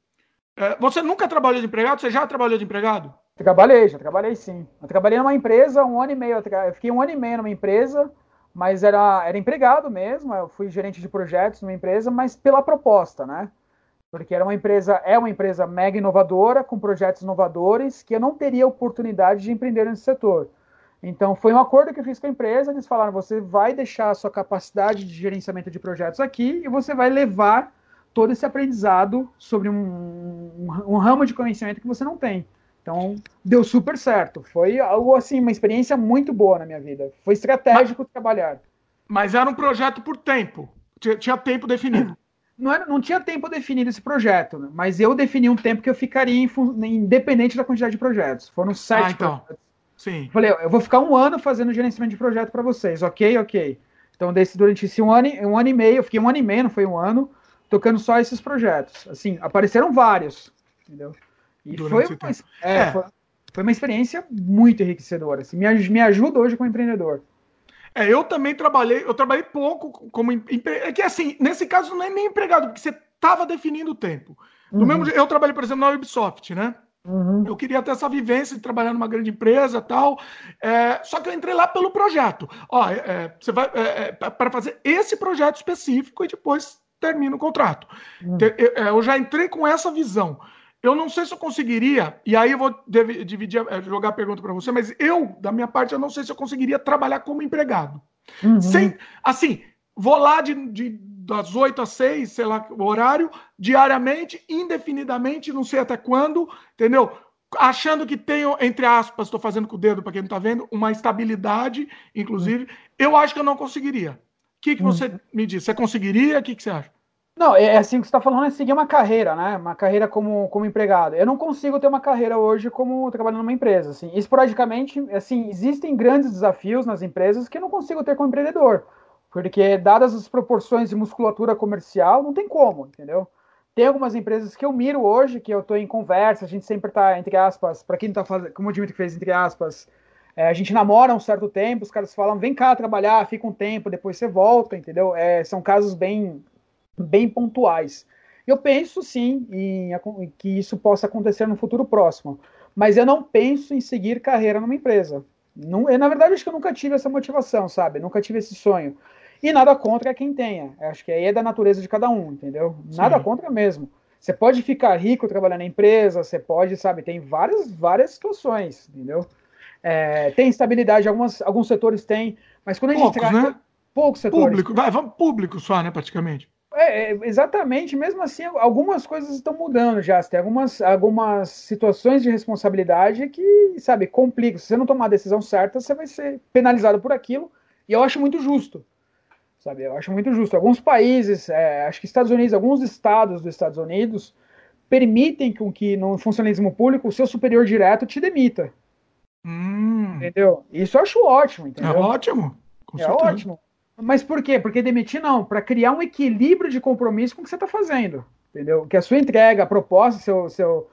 é, você nunca trabalhou de empregado? Você já trabalhou de empregado? Trabalhei, já trabalhei sim. Eu trabalhei numa empresa um ano e meio. Eu fiquei um ano e meio numa empresa, mas era, era empregado mesmo. Eu fui gerente de projetos numa empresa, mas pela proposta, né? Porque era uma empresa, é uma empresa mega inovadora, com projetos inovadores, que eu não teria oportunidade de empreender nesse setor. Então, foi um acordo que eu fiz com a empresa. Eles falaram: você vai deixar a sua capacidade de gerenciamento de projetos aqui e você vai levar todo esse aprendizado sobre um, um, um, ramo de conhecimento que você não tem. Então, deu super certo. Foi algo assim, uma experiência muito boa na minha vida. Foi estratégico mas, trabalhar. Mas era um projeto por tempo. Tinha, tinha tempo definido. Não, era, não tinha tempo definido esse projeto, né? mas eu defini um tempo que eu ficaria independente da quantidade de projetos. Foram sete ah, então. projetos. Sim. Falei, eu vou ficar um ano fazendo gerenciamento de projeto para vocês, ok? Ok. Então, desse, durante esse um ano, um ano e meio, eu fiquei um ano e meio, não foi um ano, tocando só esses projetos. Assim, apareceram vários, entendeu? E foi uma, é, é. Foi, foi, uma experiência muito enriquecedora. Assim, me, me ajuda hoje como empreendedor. É, eu também trabalhei, eu trabalhei pouco como empreendedor. É que assim, nesse caso não é nem empregado, porque você estava definindo o tempo. Do uhum. mesmo eu trabalhei, por exemplo, na Ubisoft, né? Uhum. Eu queria ter essa vivência de trabalhar numa grande empresa tal. É, só que eu entrei lá pelo projeto. Ó, é, é você vai é, é para fazer esse projeto específico e depois termina o contrato. Hum. É, eu já entrei com essa visão. Eu não sei se eu conseguiria, e aí eu vou dividir, é, jogar a pergunta para você, mas eu, da minha parte, eu não sei se eu conseguiria trabalhar como empregado. Uhum. Sem, assim, vou lá de, de, das 8 às 6, sei lá, o horário, diariamente, indefinidamente, não sei até quando, entendeu? Achando que tenho, entre aspas, estou fazendo com o dedo para quem não está vendo, uma estabilidade, inclusive, eu acho que eu não conseguiria. O que, que uhum. você me diz? Você conseguiria? O que, que você acha? Não, é, é assim que você está falando, é seguir uma carreira, né? Uma carreira como, como empregado. Eu não consigo ter uma carreira hoje como trabalhando numa empresa. Assim. Esporadicamente, assim, existem grandes desafios nas empresas que eu não consigo ter como empreendedor. Porque, dadas as proporções de musculatura comercial, não tem como, entendeu? Tem algumas empresas que eu miro hoje, que eu estou em conversa, a gente sempre está, entre aspas, para quem não está fazendo, como o Dimitri fez, entre aspas, É, a gente namora um certo tempo, os caras falam, vem cá trabalhar, fica um tempo, depois você volta, entendeu? É, são casos bem, bem pontuais. Eu penso sim em, em que isso possa acontecer no futuro próximo, mas eu não penso em seguir carreira numa empresa. Não, eu, na verdade, acho que eu nunca tive essa motivação, sabe? Nunca tive esse sonho. E nada contra quem tenha. Acho que aí é da natureza de cada um, entendeu? Nada Sim. contra mesmo. Você pode ficar rico trabalhando na empresa, você pode, sabe, tem várias, várias situações, entendeu? É, tem estabilidade, algumas, alguns setores têm, mas quando a gente poucos, né? poucos setores. Público, vai, vamos público só, né, praticamente. É, é, exatamente, mesmo assim, algumas coisas estão mudando já. Tem algumas, algumas situações de responsabilidade que, sabe, complicam. Se você não tomar a decisão certa, você vai ser penalizado por aquilo. E eu acho muito justo. Sabe, eu acho muito justo. Alguns países, é, acho que Estados Unidos, alguns estados dos Estados Unidos permitem com que no funcionalismo público o seu superior direto te demita. Hum. Entendeu? Isso eu acho ótimo, entendeu? É ótimo. é ótimo. Mas por quê? Porque demitir não, para criar um equilíbrio de compromisso com o que você está fazendo. Entendeu? Que a sua entrega, a proposta, seu, seu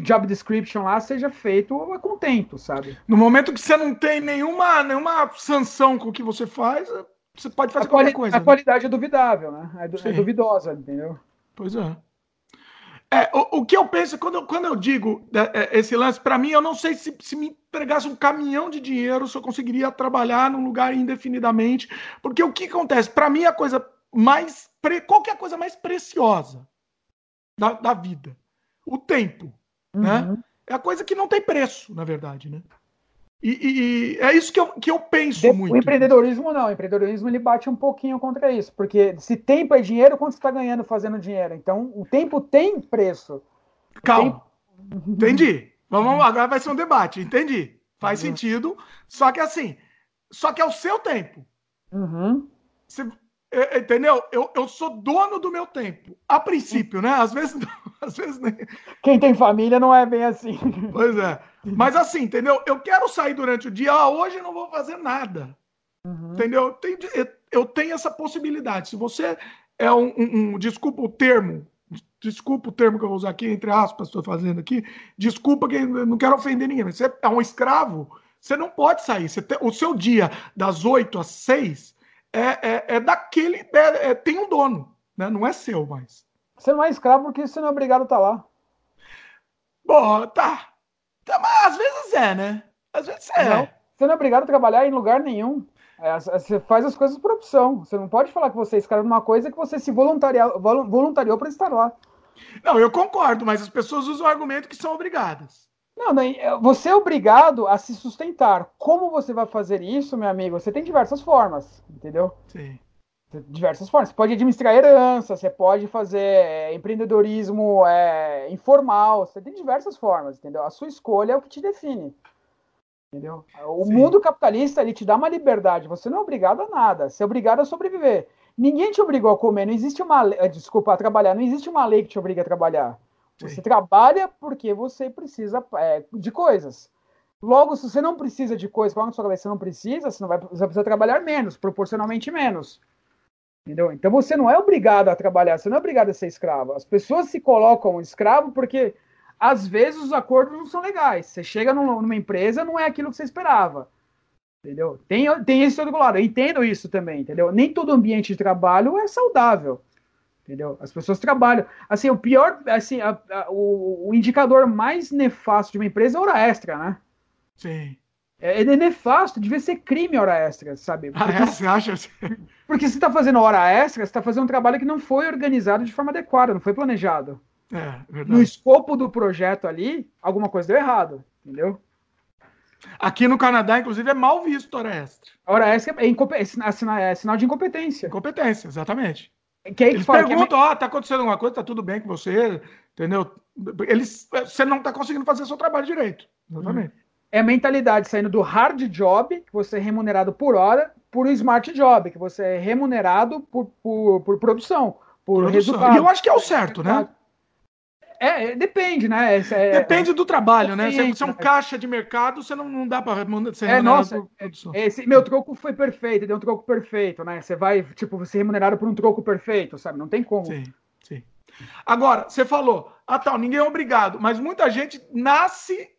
job description lá seja feito a contento, sabe? No momento que você não tem nenhuma, nenhuma sanção com o que você faz, você pode fazer a qualquer coisa. A né? qualidade é duvidável, né? É, é, duvidosa, entendeu? Pois é. É, o, o que eu penso, quando eu, quando eu digo é, é esse lance, para mim, eu não sei se, se me entregasse um caminhão de dinheiro, se eu conseguiria trabalhar num lugar indefinidamente. Porque o que acontece? Para mim, a coisa mais. Qual que é a coisa mais preciosa da, da vida? O tempo. Né? Uhum. Né? É a coisa que não tem preço, na verdade, né? E, e, e, é isso que eu, que eu penso muito. O empreendedorismo não. O empreendedorismo ele bate um pouquinho contra isso. Porque se tempo é dinheiro, quanto você está ganhando fazendo dinheiro? Então, o tempo tem preço. Calma. Entendi. Vamos agora vai ser um debate. Entendi. Faz uhum. sentido. Só que assim, só que é o seu tempo. Uhum. Você, é, entendeu? Eu, eu sou dono do meu tempo. A princípio, né? Às vezes, às vezes nem... Quem tem família não é bem assim. Pois é. Mas assim, entendeu? Eu quero sair durante o dia. Ah, hoje eu não vou fazer nada. Uhum. Entendeu? Tem, eu tenho essa possibilidade. Se você é um, um, um, Desculpa o termo. Desculpa o termo que eu vou usar aqui, entre aspas, estou fazendo aqui. Desculpa que eu não quero ofender ninguém. Mas você é um escravo. Você não pode sair. Tem, o seu dia das 8 às 6 é, é, é daquele. É, é, tem um dono, né? não é seu mais. Você não é escravo porque você não é obrigado a estar lá. Bom, tá. tá mas às vezes é, né? Às vezes é. Não, você não é obrigado a trabalhar em lugar nenhum. É, você faz as coisas por opção. Você não pode falar que você é escravo numa coisa que você se voluntariou, para estar lá. Não, eu concordo, mas as pessoas usam o argumento que são obrigadas. Não, você é obrigado a se sustentar. Como você vai fazer isso, meu amigo? Você tem diversas formas, entendeu? Sim. Diversas formas. Você pode administrar herança, você pode fazer é, empreendedorismo é, informal, você tem diversas formas, entendeu? A sua escolha é o que te define. Entendeu? O Sim. mundo capitalista ele te dá uma liberdade. Você não é obrigado a nada. Você é obrigado a sobreviver. Ninguém te obrigou a comer. Não existe uma eh, desculpa a trabalhar. Não existe uma lei que te obriga a trabalhar. Sim. Você trabalha porque você precisa é, de coisas. Logo, se você não precisa de coisas, quando na sua cabeça você não precisa, você não vai, você precisa trabalhar menos, proporcionalmente menos. Entendeu? Então você não é obrigado a trabalhar, você não é obrigado a ser escravo. As pessoas se colocam escravo porque às vezes os acordos não são legais. Você chega numa empresa, não é aquilo que você esperava. Entendeu? Tem, tem esse outro lado. Eu entendo isso também, entendeu? Nem todo ambiente de trabalho é saudável. Entendeu? As pessoas trabalham. Assim, o pior, assim, a, a, o, o, indicador mais nefasto de uma empresa é hora extra, né? Sim. É, é nefasto, devia ser crime hora extra, sabe? Porque, ah, é? Você acha? Porque você está fazendo hora extra, você está fazendo um trabalho que não foi organizado de forma adequada, não foi planejado. É, verdade. No escopo do projeto ali, alguma coisa deu errado, entendeu? Aqui no Canadá, inclusive, é mal visto hora extra. Hora extra é, é, é sinal de incompetência. Incompetência, exatamente. Que aí Eles perguntam, ó, é... oh, tá acontecendo alguma coisa, tá tudo bem com você, entendeu? Eles, você não tá conseguindo fazer seu trabalho direito. Exatamente. É a mentalidade saindo do hard job, que você é remunerado por hora, por smart job, que você é remunerado por, por, por produção, por produção. resultado. E eu acho que é o certo, né? É, é, depende, né? É, depende do trabalho, né? Se você é um caixa de mercado, você não, não dá para ser é, nossa, por produção. Esse, meu troco foi perfeito, deu um troco perfeito, né? Você vai, tipo, ser remunerado por um troco perfeito, sabe? Não tem como. Sim, sim. Agora, você falou, ah, tal, ninguém é obrigado, mas muita gente nasce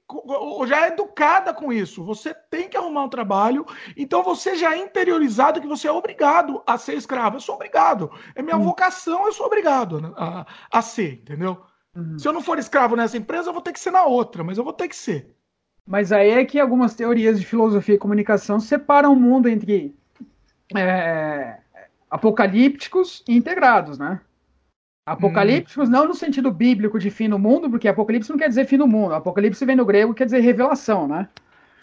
já é educada com isso. Você tem que arrumar um trabalho, então você já é interiorizado que você é obrigado a ser escravo. Eu sou obrigado. É minha hum. vocação, eu sou obrigado a, a ser, entendeu? Hum. Se eu não for escravo nessa empresa, eu vou ter que ser na outra, mas eu vou ter que ser. Mas aí é que algumas teorias de filosofia e comunicação separam o mundo entre é, apocalípticos e integrados, né? Apocalípticos hum. não no sentido bíblico de fim do mundo, porque apocalipse não quer dizer fim do mundo. Apocalipse vem do grego quer dizer revelação, né?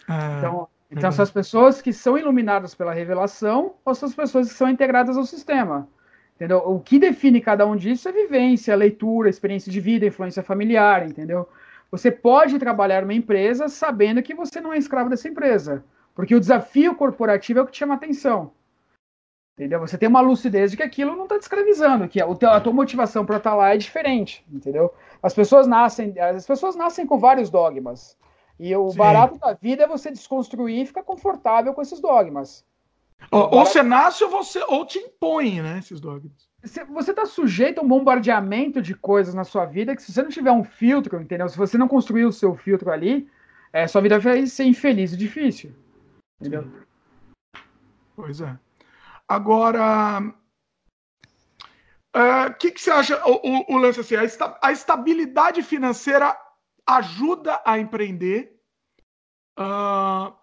Ah, então, então são as pessoas que são iluminadas pela revelação ou são as pessoas que são integradas ao sistema. Entendeu? O que define cada um disso é vivência, leitura, experiência de vida, influência familiar, entendeu? Você pode trabalhar numa empresa sabendo que você não é escravo dessa empresa, porque o desafio corporativo é o que chama atenção. Entendeu? Você tem uma lucidez de que aquilo não está te escravizando, que a, a tua motivação para estar tá lá é diferente, entendeu? As pessoas nascem, as pessoas nascem com vários dogmas. E o Sim. barato da vida é você desconstruir e ficar confortável com esses dogmas. Ou, barato... ou você nasce ou você ou te impõe, né, esses dogmas. Você está sujeito a um bombardeamento de coisas na sua vida que se você não tiver um filtro, entendeu? Se você não construir o seu filtro ali, é, sua vida vai ser infeliz e difícil. Entendeu? Pois é. Agora, o é, que, que você acha, o, o, o lance assim, a, esta, a, estabilidade financeira ajuda a empreender? Uh,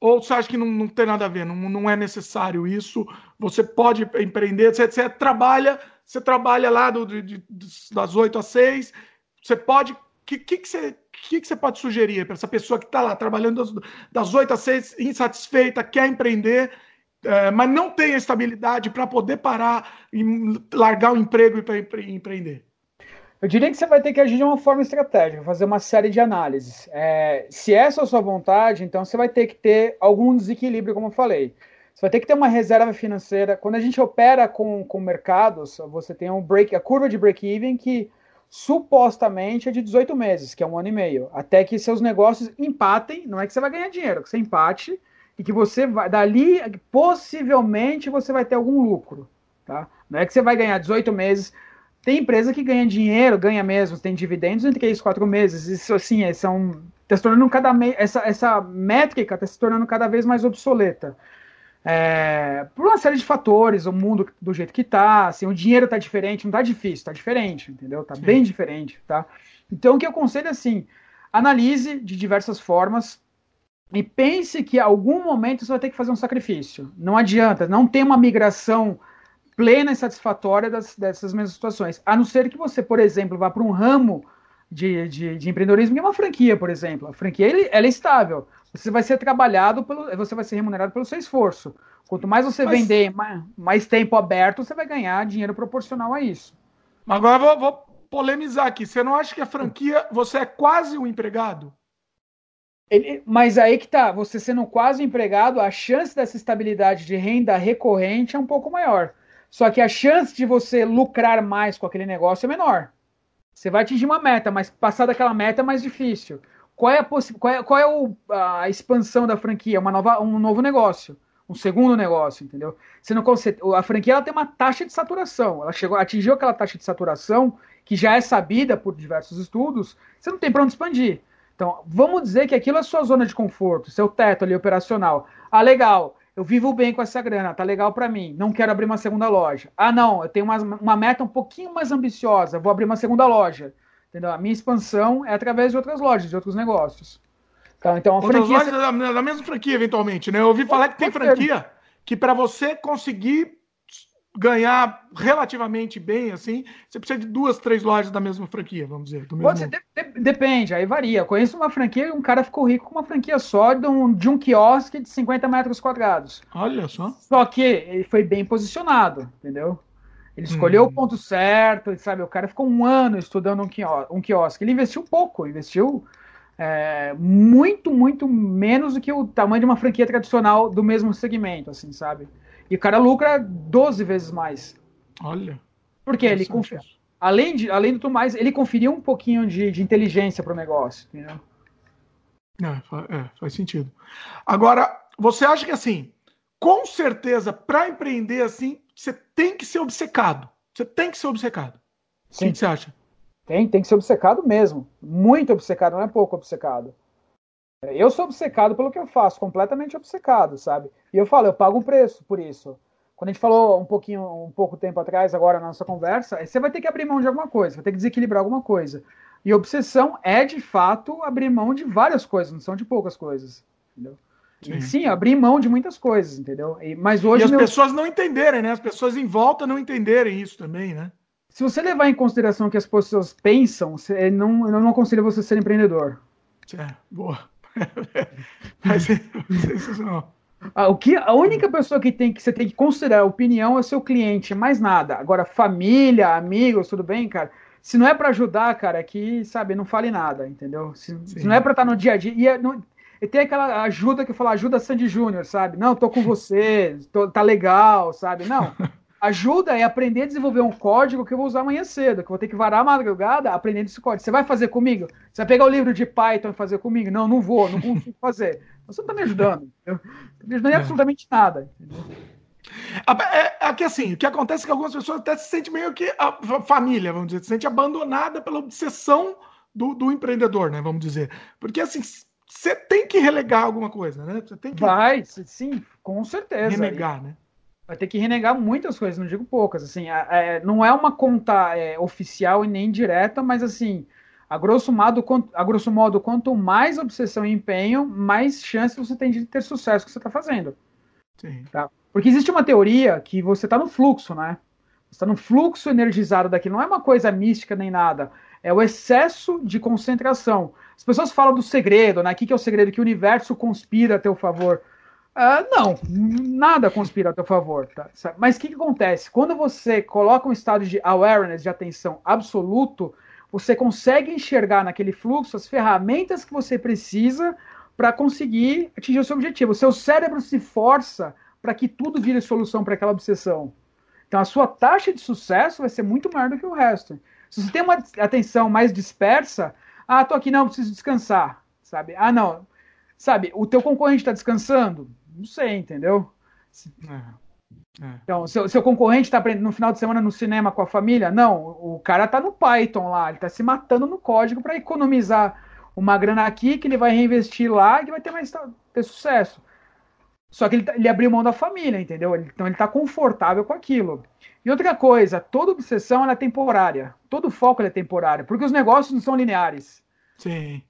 ou você acha que não, não tem nada a ver, não, não é necessário isso? Você pode empreender, você, você trabalha, você trabalha lá do, de, das 8 às 6, você pode. O que, que, que, você, que, que você pode sugerir para essa pessoa que está lá trabalhando das, das 8 às 6, insatisfeita, quer empreender? É, mas não tem a estabilidade para poder parar e largar o emprego e para empre empreender? Eu diria que você vai ter que agir de uma forma estratégica, fazer uma série de análises. É, se essa é a sua vontade, então você vai ter que ter algum desequilíbrio, como eu falei. Você vai ter que ter uma reserva financeira. Quando a gente opera com, com mercados, você tem um break, a curva de break-even que supostamente é de 18 meses, que é um ano e meio, até que seus negócios empatem. Não é que você vai ganhar dinheiro, que você empate e que você vai, dali, possivelmente você vai ter algum lucro, tá? Não é que você vai ganhar 18 meses. Tem empresa que ganha dinheiro, ganha mesmo, tem dividendos em 3, 4 meses. Isso, assim, é, são, tá se tornando cada essa, essa métrica está se tornando cada vez mais obsoleta. É, por uma série de fatores, o mundo do jeito que está, assim, o dinheiro está diferente, não está difícil, está diferente, entendeu? Está bem diferente, tá? Então, o que eu aconselho é assim, analise de diversas formas, e pense que em algum momento você vai ter que fazer um sacrifício. Não adianta, não tem uma migração plena e satisfatória das, dessas mesmas situações. A não ser que você, por exemplo, vá para um ramo de, de, de, empreendedorismo, que é uma franquia, por exemplo. A franquia ele, ela é estável. Você vai ser trabalhado, pelo, você vai ser remunerado pelo seu esforço. Quanto mais você Mas... vender, mais, mais, tempo aberto, você vai ganhar dinheiro proporcional a isso. Agora vou, vou polemizar aqui. Você não acha que a franquia, você é quase um empregado? Ele, mas aí que tá, você sendo quase empregado, a chance dessa estabilidade de renda recorrente é um pouco maior. Só que a chance de você lucrar mais com aquele negócio é menor. Você vai atingir uma meta, mas passar daquela meta é mais difícil. Qual é a, qual é, qual é o, a expansão da franquia? Uma nova, um novo negócio, um segundo negócio, entendeu? Você não consegue, a franquia ela tem uma taxa de saturação. Ela chegou, atingiu aquela taxa de saturação que já é sabida por diversos estudos. Você não tem para onde expandir. Então, vamos dizer que aquilo é sua zona de conforto, seu teto ali operacional. Ah, legal, eu vivo bem com essa grana, tá legal para mim, não quero abrir uma segunda loja. Ah, não, eu tenho uma, uma meta um pouquinho mais ambiciosa, vou abrir uma segunda loja. Entendeu? A minha expansão é através de outras lojas, de outros negócios. Então, então a franquia... lojas da, da mesma franquia, eventualmente, né? Eu ouvi falar que tem franquia que para você conseguir ganhar relativamente bem, assim, você precisa de duas, três lojas da mesma franquia, vamos dizer. Mesmo... de, de, depende, aí varia. Eu conheço uma franquia e um cara ficou rico com uma franquia só de um, de um quiosque de 50 metros quadrados. Olha só. Só que ele foi bem posicionado, entendeu? Ele escolheu hum. o ponto certo, sabe? O cara ficou um ano estudando um quiosque. Um quiosque. Ele investiu pouco, investiu é, muito, muito menos do que o tamanho de uma franquia tradicional do mesmo segmento, assim, sabe? E o cara lucra 12 vezes mais. Olha. Porque ele confia. Além, de, além do tudo mais, ele conferiu um pouquinho de, de inteligência para o negócio. Entendeu? É, é, faz sentido. Agora, você acha que assim, com certeza, para empreender assim, você tem que ser obcecado. Você tem que ser obcecado. Sim. O que você acha? Tem, tem que ser obcecado mesmo. Muito obcecado, não é pouco obcecado. Eu sou obcecado pelo que eu faço, completamente obcecado, sabe? E eu falo, eu pago um preço por isso. Quando a gente falou um pouquinho, um pouco tempo atrás, agora na nossa conversa, você vai ter que abrir mão de alguma coisa, vai ter que desequilibrar alguma coisa. E obsessão é, de fato, abrir mão de várias coisas, não são de poucas coisas. Entendeu? Sim. E, sim, abrir mão de muitas coisas, entendeu? E, mas hoje. E as meu... pessoas não entenderem, né? As pessoas em volta não entenderem isso também, né? Se você levar em consideração o que as pessoas pensam, não, eu não aconselho você ser empreendedor. É, boa. Mas sensacional. Ah, o que, a única pessoa que, tem, que você tem que considerar a opinião é seu cliente, mais nada. Agora, família, amigos, tudo bem, cara? Se não é para ajudar, cara, é que, sabe, não fale nada, entendeu? Se, se não é para estar no dia a dia. E, é, não, e tem aquela ajuda que eu falo, ajuda Sandy Júnior, sabe? Não, tô com você, tô, tá legal, sabe? Não. Ajuda é aprender a desenvolver um código que eu vou usar amanhã cedo, que eu vou ter que varar a madrugada aprendendo esse código. Você vai fazer comigo? Você vai pegar o livro de Python e fazer comigo? Não, não vou, não consigo fazer. Você não está me ajudando. Não me ajudando em é. absolutamente nada. É, aqui assim, o que acontece é que algumas pessoas até se sentem meio que a família, vamos dizer, se sente abandonada pela obsessão do, do empreendedor, né? Vamos dizer. Porque assim, você tem que relegar alguma coisa, né? Você tem que. Vai, sim, com certeza. Renegar, né? Vai ter que renegar muitas coisas, não digo poucas. Assim, é, não é uma conta é, oficial e nem direta, mas assim, a grosso, modo, a grosso modo, quanto mais obsessão e empenho, mais chance você tem de ter sucesso que você está fazendo. Sim. Tá? Porque existe uma teoria que você está no fluxo, né? Você está no fluxo energizado daquilo. Não é uma coisa mística nem nada. É o excesso de concentração. As pessoas falam do segredo, né? O que é o segredo? Que o universo conspira a teu favor. Uh, não, nada conspira a teu favor, tá? Mas o que, que, acontece? Quando você coloca um estado de awareness, de atenção absoluto, você consegue enxergar naquele fluxo as ferramentas que você precisa para conseguir atingir o seu objetivo. O seu cérebro se força para que tudo vire solução para aquela obsessão. Então a sua taxa de sucesso vai ser muito maior do que o resto. Se você tem uma atenção mais dispersa, ah, tô aqui não, preciso descansar, sabe? Ah, não, sabe? O teu concorrente está descansando, não sei, entendeu? É, é. Então, seu, seu concorrente está aprendendo no final de semana no cinema com a família? Não, o cara tá no Python lá, ele tá se matando no código para economizar uma grana aqui que ele vai reinvestir lá e que vai ter mais ter sucesso. Só que ele, tá, ele abriu mão da família, entendeu? Então ele está confortável com aquilo. E outra coisa, toda obsessão é temporária. Todo foco é temporário, porque os negócios não são lineares. Sim.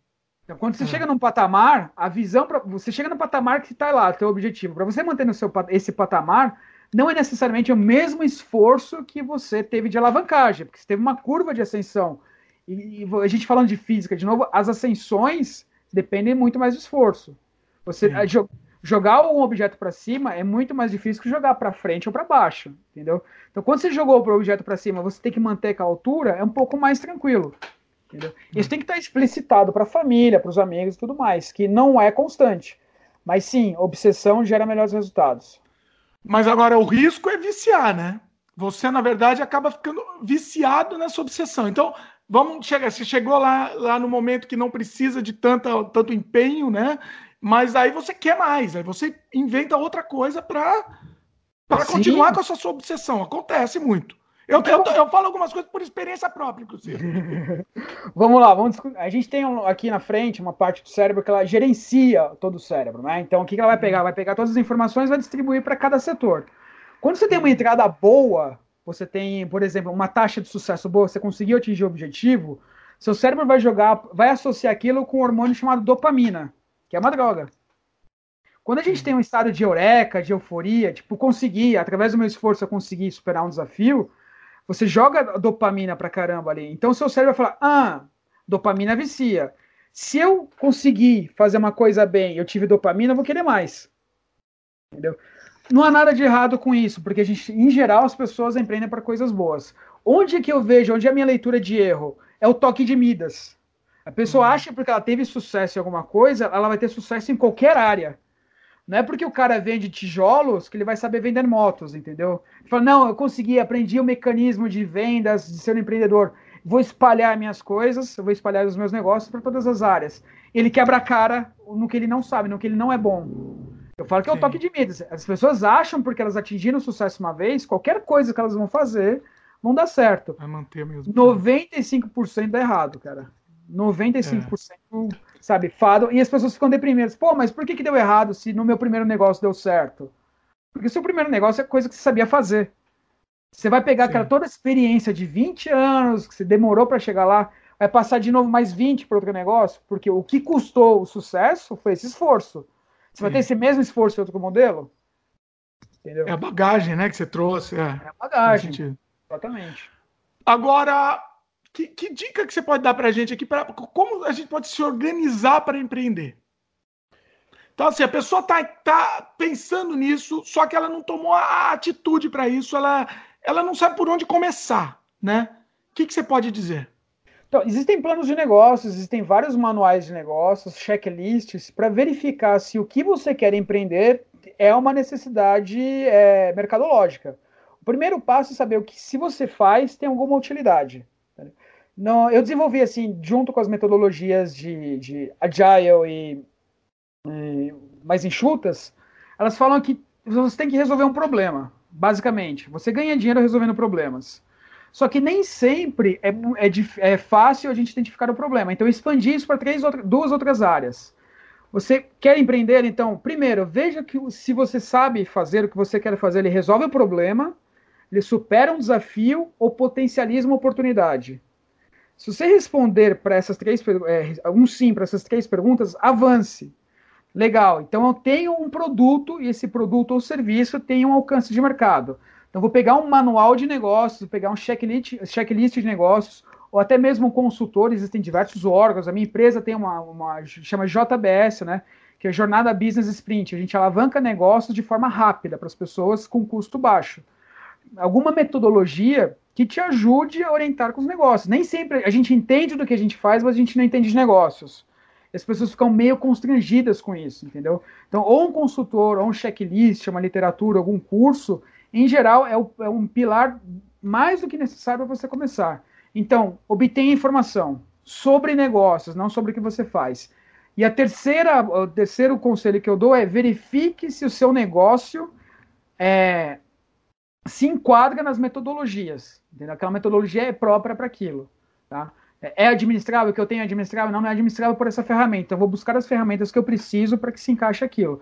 Então, quando você é. chega num patamar, a visão para você chega no patamar que está lá, teu objetivo. Para você manter no seu, esse patamar, não é necessariamente o mesmo esforço que você teve de alavancagem, porque você teve uma curva de ascensão. E, e a gente falando de física, de novo, as ascensões dependem muito mais do esforço. Você jo jogar um objeto para cima é muito mais difícil que jogar para frente ou para baixo, entendeu? Então, quando você jogou o objeto para cima, você tem que manter a altura, é um pouco mais tranquilo. Entendeu? Isso tem que estar explicitado para a família, para os amigos e tudo mais, que não é constante. Mas sim, obsessão gera melhores resultados. Mas agora o risco é viciar, né? Você, na verdade, acaba ficando viciado nessa obsessão. Então, vamos chegar. Você chegou lá, lá no momento que não precisa de tanta, tanto empenho, né? Mas aí você quer mais, aí você inventa outra coisa para continuar com a sua obsessão. Acontece muito. Eu, então, eu, eu, falo algumas coisas por experiência própria, inclusive. vamos lá, vamos A gente tem aqui na frente uma parte do cérebro que ela gerencia todo o cérebro, né? Então o que ela vai pegar? Vai pegar todas as informações e vai distribuir para cada setor. Quando você tem uma entrada boa, você tem, por exemplo, uma taxa de sucesso boa, você conseguiu atingir o objetivo, seu cérebro vai jogar, vai associar aquilo com um hormônio chamado dopamina, que é uma droga. Quando a gente tem um estado de eureka, de euforia, tipo, conseguir, através do meu esforço, eu conseguir superar um desafio, você joga dopamina pra caramba ali. Então seu cérebro vai falar: ah, dopamina vicia. Se eu conseguir fazer uma coisa bem, eu tive dopamina, eu vou querer mais. Entendeu? Não há nada de errado com isso, porque a gente, em geral, as pessoas empreendem para coisas boas. Onde é que eu vejo, onde é a minha leitura de erro? É o toque de Midas. A pessoa uhum. acha que porque ela teve sucesso em alguma coisa, ela vai ter sucesso em qualquer área. Não é porque o cara vende tijolos que ele vai saber vender motos, entendeu? Ele fala, não, eu consegui, aprendi o mecanismo de vendas, de ser um empreendedor. Vou espalhar minhas coisas, vou espalhar os meus negócios para todas as áreas. Ele quebra a cara no que ele não sabe, no que ele não é bom. Eu falo que é o toque de Midas. As pessoas acham, porque elas atingiram o sucesso uma vez, qualquer coisa que elas vão fazer, vão dar certo. Vai manter mesmo. 95% dá errado, cara. 95% sabe, fado, e as pessoas ficam deprimidas. Pô, mas por que, que deu errado se no meu primeiro negócio deu certo? Porque o seu primeiro negócio é coisa que você sabia fazer. Você vai pegar aquela, toda a experiência de 20 anos que você demorou para chegar lá, vai passar de novo mais 20 para outro negócio, porque o que custou o sucesso foi esse esforço. Você Sim. vai ter esse mesmo esforço em outro modelo? Entendeu? É a bagagem, né, que você trouxe. É, é a bagagem. Exatamente. Agora, que, que, dica que você pode dar para a gente aqui para como a gente pode se organizar para empreender? Então, assim, a pessoa está tá pensando nisso, só que ela não tomou a atitude para isso, ela, ela não sabe por onde começar, né? O que, que você pode dizer? Então, existem planos de negócios, existem vários manuais de negócios, checklists, para verificar se o que você quer empreender é uma necessidade é, mercadológica. O primeiro passo é saber o que, se você faz, tem alguma utilidade. Não, eu desenvolvi assim, junto com as metodologias de, de Agile e, e mais enxutas, elas falam que você tem que resolver um problema, basicamente. Você ganha dinheiro resolvendo problemas. Só que nem sempre é, é, é fácil a gente identificar o problema. Então, eu expandi isso para três, duas outras áreas. Você quer empreender? Então, primeiro, veja que se você sabe fazer o que você quer fazer, ele resolve o problema, ele supera um desafio ou potencializa uma oportunidade. Se você responder para essas três é, um sim para essas três perguntas, avance. Legal. Então eu tenho um produto e esse produto ou serviço tem um alcance de mercado. Então vou pegar um manual de negócios, vou pegar um checklist, checklist de negócios, ou até mesmo um consultor, existem diversos órgãos. A minha empresa tem uma, uma chama JBS, né? Que é Jornada Business Sprint. A gente alavanca negócios de forma rápida para as pessoas com custo baixo. Alguma metodologia que te ajude a orientar com os negócios. Nem sempre a gente entende do que a gente faz, mas a gente não entende de negócios. As pessoas ficam meio constrangidas com isso, entendeu? Então, ou um consultor, ou um checklist, uma literatura, algum curso, em geral, é, o, é um pilar mais do que necessário para você começar. Então, obtenha informação sobre negócios, não sobre o que você faz. E a terceira, o terceiro conselho que eu dou é verifique se o seu negócio é, se enquadra nas metodologias. Entendeu? Aquela metodologia é própria para aquilo. Tá? É, é administrável, que eu tenho administrável? Não, não é administrável por essa ferramenta. Eu vou buscar as ferramentas que eu preciso para que se encaixe aquilo.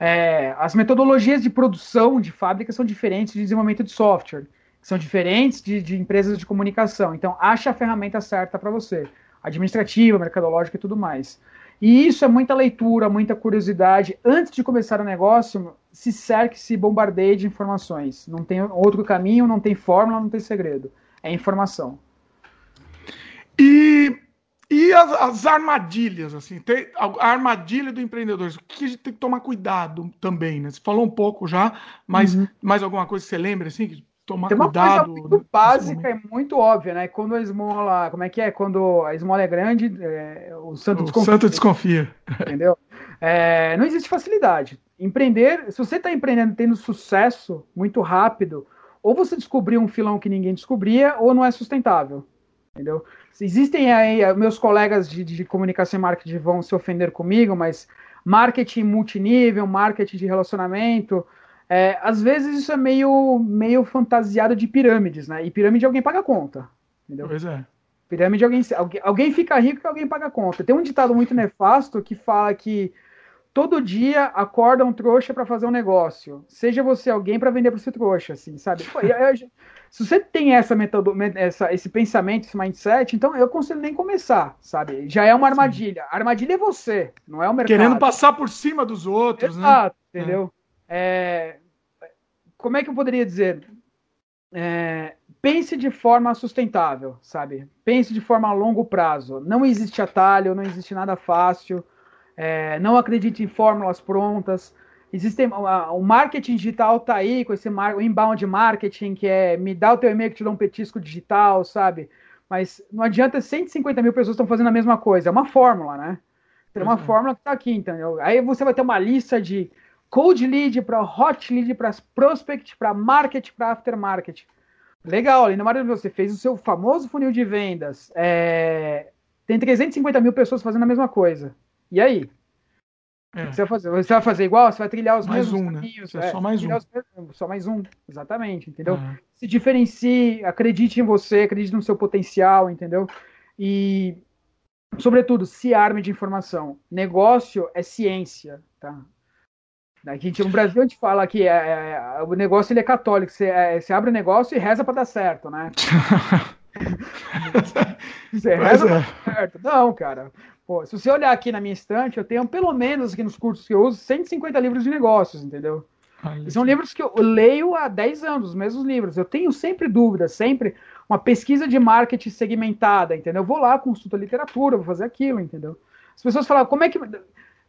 É, as metodologias de produção de fábrica são diferentes de desenvolvimento de software, são diferentes de, de empresas de comunicação. Então, ache a ferramenta certa para você, administrativa, mercadológica e tudo mais. E isso é muita leitura, muita curiosidade. Antes de começar o negócio, se cerque, se bombardeie de informações. Não tem outro caminho, não tem fórmula, não tem segredo. É informação. E, e as, as armadilhas, assim, tem a armadilha do empreendedor, o que a gente tem que tomar cuidado também, né? Você falou um pouco já, mas uhum. mais alguma coisa que você lembra, assim, tomar Tem uma cuidado. Coisa muito básica e muito óbvia, né? Quando a esmola, como é que é? Quando a esmola é grande, é, o santo o desconfia. Santo desconfia. Entendeu? É, não existe facilidade. Empreender, se você está empreendendo tendo sucesso muito rápido, ou você descobriu um filão que ninguém descobria, ou não é sustentável. Entendeu? Existem aí, meus colegas de, de comunicação e marketing vão se ofender comigo, mas marketing multinível, marketing de relacionamento, é, às vezes isso é meio, meio fantasiado de pirâmides, né? E pirâmide alguém paga a conta. Entendeu? Pois é. Pirâmide alguém, alguém, fica rico e alguém paga a conta. Tem um ditado muito nefasto que fala que todo dia acorda um trouxa para fazer um negócio. Seja você alguém para vender para esse trouxa, assim, sabe? Eu, se você tem essa metodo, essa, esse pensamento, esse mindset, então eu consigo nem começar, sabe? Já é uma armadilha. A armadilha é você, não é o mercado. Querendo passar por cima dos outros, Exato, né? Exato, entendeu? É. É, como é que eu poderia dizer? É, pense de forma sustentável, sabe? Pense de forma a longo prazo. Não existe atalho, não existe nada fácil. É, não acredite em fórmulas prontas. Existem, o marketing digital tá aí com esse o inbound marketing, que é me dá o teu e-mail que te dá um petisco digital, sabe? Mas não adianta 150 mil pessoas estão fazendo a mesma coisa. É uma fórmula, né? É uma uhum. fórmula que está aqui, entendeu? Aí você vai ter uma lista de cold lead para hot lead para prospect, para market, para aftermarket. Legal, Lina Maravilhoso, você fez o seu famoso funil de vendas. É... Tem 350 mil pessoas fazendo a mesma coisa. E aí? É. O que você vai fazer? Você vai fazer igual? Você vai trilhar os mais mesmos um, né? caminhos? Né? É, só mais um. Os... Só mais um, exatamente, entendeu? Uhum. Se diferencie, acredite em você, acredite no seu potencial, entendeu? E sobretudo, se arme de informação. Negócio é ciência, tá? A gente, no Brasil a gente fala que é, é, é o negócio ele é católico, você, é, você abre o negócio e reza para dar certo, né? você reza pra é. dar certo. Não, cara. Pô, se você olhar aqui na minha estante, eu tenho pelo menos aqui nos cursos que eu uso 150 livros de negócios, entendeu? São livros que eu leio há 10 anos, os mesmos livros. Eu tenho sempre dúvidas, sempre uma pesquisa de marketing segmentada, entendeu? Eu vou lá, consulto a literatura, vou fazer aquilo, entendeu? As pessoas falam, como é que,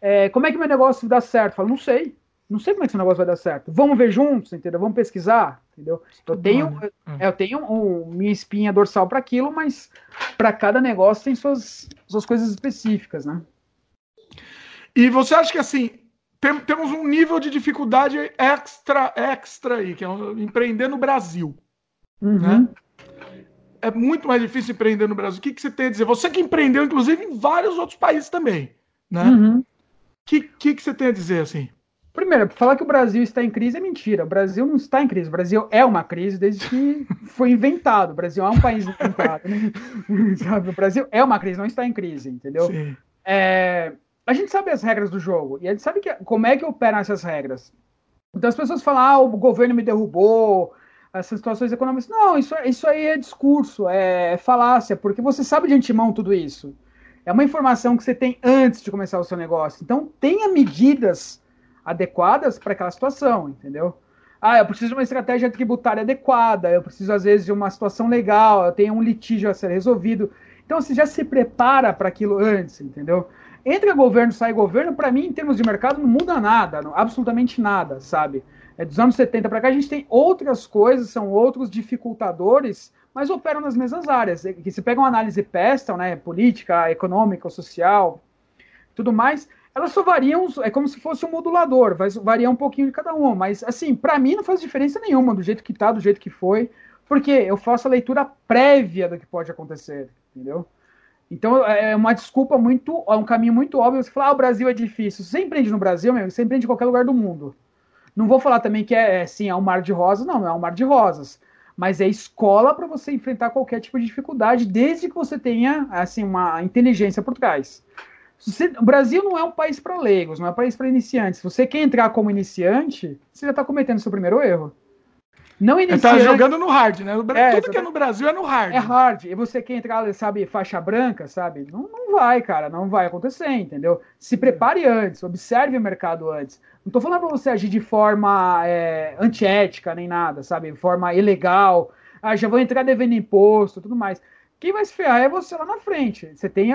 é, como é que meu negócio dá certo? Eu falo, não sei. Não sei como é que esse negócio vai dar certo. Vamos ver juntos, entendeu? Vamos pesquisar, entendeu? Eu tenho, né? é. eu tenho um, minha espinha dorsal para aquilo, mas para cada negócio tem suas, suas coisas específicas, né? E você acha que assim, tem, temos um nível de dificuldade extra, extra aí, que é empreender no Brasil. Uhum. Né? É muito mais difícil empreender no Brasil. O que, que você tem a dizer? Você que empreendeu, inclusive, em vários outros países também. Né? Uhum. Que, que, que você tem a dizer assim? Primeiro, falar que o Brasil está em crise é mentira. O Brasil não está em crise. O Brasil é uma crise desde que foi inventado. O Brasil é um país inventado. Né? o Brasil é uma crise, não está em crise, entendeu? É, a gente sabe as regras do jogo e a gente sabe que, como é que operam essas regras. Então as pessoas falam, ah, o governo me derrubou, essas situações econômicas. Não, isso, isso aí é discurso, é falácia, porque você sabe de antemão tudo isso. É uma informação que você tem antes de começar o seu negócio. Então tenha medidas adequadas para aquela situação, entendeu? Ah, eu preciso de uma estratégia tributária adequada, eu preciso, às vezes, de uma situação legal, eu tenho um litígio a ser resolvido. Então, você já se prepara para aquilo antes, entendeu? Entra governo, sai governo, para mim, em termos de mercado, não muda nada, não, absolutamente nada, sabe? É, dos anos 70 para cá, a gente tem outras coisas, são outros dificultadores, mas operam nas mesmas áreas. Que se pega uma análise pestal, né, política, econômica, social, tudo mais, elas só variam, é como se fosse um modulador, vai variar um pouquinho de cada uma, mas assim, para mim não faz diferença nenhuma do jeito que tá, do jeito que foi, porque eu faço a leitura prévia do que pode acontecer, entendeu? Então é uma desculpa muito, é um caminho muito óbvio. Você falar, ah, o Brasil é difícil. Você empreende no Brasil, meu, você empreende em qualquer lugar do mundo. Não vou falar também que é, é sim, é um mar de rosas, não, não é um mar de rosas. Mas é escola para você enfrentar qualquer tipo de dificuldade, desde que você tenha assim uma inteligência por trás. Você, o Brasil não é um país para leigos, não é um país para iniciantes. Se você quer entrar como iniciante, você já está cometendo seu primeiro erro. Não iniciante. Ele tá jogando no hard, né? É, Tudo que é no Brasil é no hard. É hard. E você quer entrar, sabe, faixa branca, sabe? Não, não vai, cara. Não vai acontecer, entendeu? Se prepare antes, observe o mercado antes. Não tô falando para você agir de forma é, antiética nem nada, sabe? De forma ilegal. Ah, já vou entrar devendo imposto tudo mais. Quem vai se ferrar é você lá na frente. Você tem.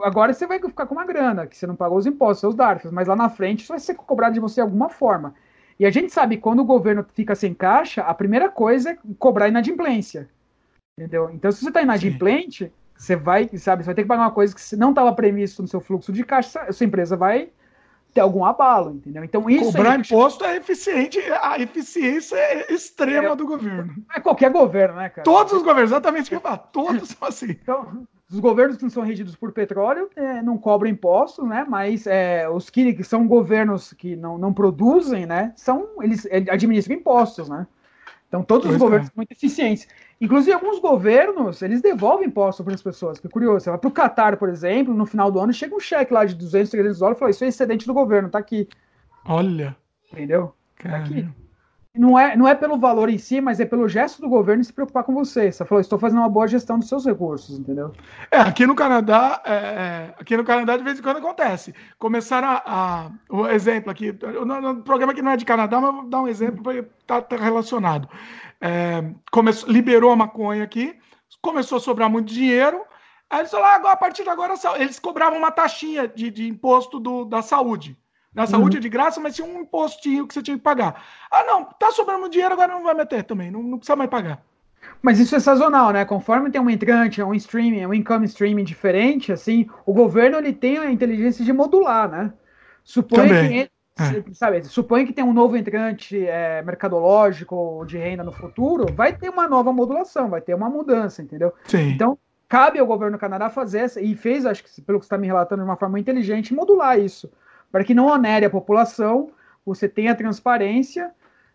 Agora você vai ficar com uma grana, que você não pagou os impostos, seus DARFs, mas lá na frente isso vai ser cobrado de você de alguma forma. E a gente sabe que quando o governo fica sem caixa, a primeira coisa é cobrar inadimplência. Entendeu? Então, se você está inadimplente, Sim. você vai, sabe, você vai ter que pagar uma coisa que não estava previsto no seu fluxo de caixa, a sua empresa vai ter algum abalo, entendeu? Então isso cobrar imposto é eficiente, a eficiência é extrema é, do governo. É qualquer governo, né, cara? Todos os governos, exatamente o que eu falo, todos são assim. Então, os governos que não são regidos por petróleo é, não cobram impostos, né? Mas é, os que, que, são governos que não, não produzem, né? São eles, eles administram impostos, né? Então todos pois os governos é. são muito eficientes. Inclusive alguns governos eles devolvem impostos para as pessoas. Que é curioso. Você vai para o Catar, por exemplo, no final do ano chega um cheque lá de 200, 300 dólares e fala: isso é excedente do governo, tá aqui. Olha. Entendeu? Tá aqui não é, não é pelo valor em si, mas é pelo gesto do governo se preocupar com você. Você falou, estou fazendo uma boa gestão dos seus recursos, entendeu? É, aqui no Canadá, é, é aqui no Canadá de vez em quando acontece. Começaram a, o exemplo aqui, o, programa que não é de Canadá, mas vou dar um exemplo para estar tá, tá relacionado. É, começou, liberou a maconha aqui, começou a sobrar muito dinheiro. Aí eles falaram, ah, agora, a partir de agora, eles cobravam uma taxinha de, de imposto do, da saúde. Na saúde uhum. é de graça, mas tinha um impostinho que você tinha que pagar. Ah, não, tá sobrando dinheiro, agora não vai meter também, não, não precisa mais pagar. Mas isso é sazonal, né? Conforme tem um entrante, um streaming, um income streaming diferente, assim, o governo ele tem a inteligência de modular, né? Supõe que, é. sabe, supõe que tem um novo entrante é, mercadológico de renda no futuro, vai ter uma nova modulação, vai ter uma mudança, entendeu? Sim. Então, cabe ao governo do Canadá fazer essa, e fez, acho que pelo que você está me relatando, de uma forma inteligente, modular isso para que não onere a população, você tenha transparência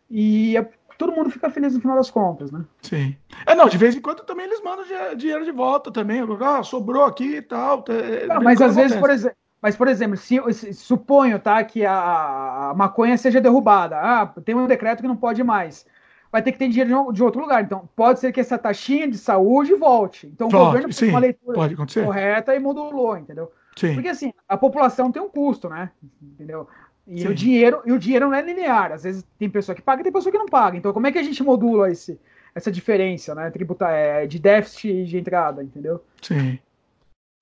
e todo mundo fica feliz no final das contas, né? Sim. É, não, de vez em quando também eles mandam dinheiro de volta também. Ah, sobrou aqui e tal. Não, mas às vezes, por exemplo, mas, por exemplo, se, se, suponho tá, que a, a maconha seja derrubada. Ah, tem um decreto que não pode mais vai ter que ter dinheiro de outro lugar. Então, pode ser que essa taxinha de saúde volte. Então, o governo fez uma leitura correta e modulou, entendeu? Sim. Porque assim, a população tem um custo, né? Entendeu? E o dinheiro, e o dinheiro não é linear. Às vezes tem pessoa que paga e tem pessoa que não paga. Então, como é que a gente modula esse, essa diferença, né? Tributar é, de déficit de entrada, entendeu? Sim.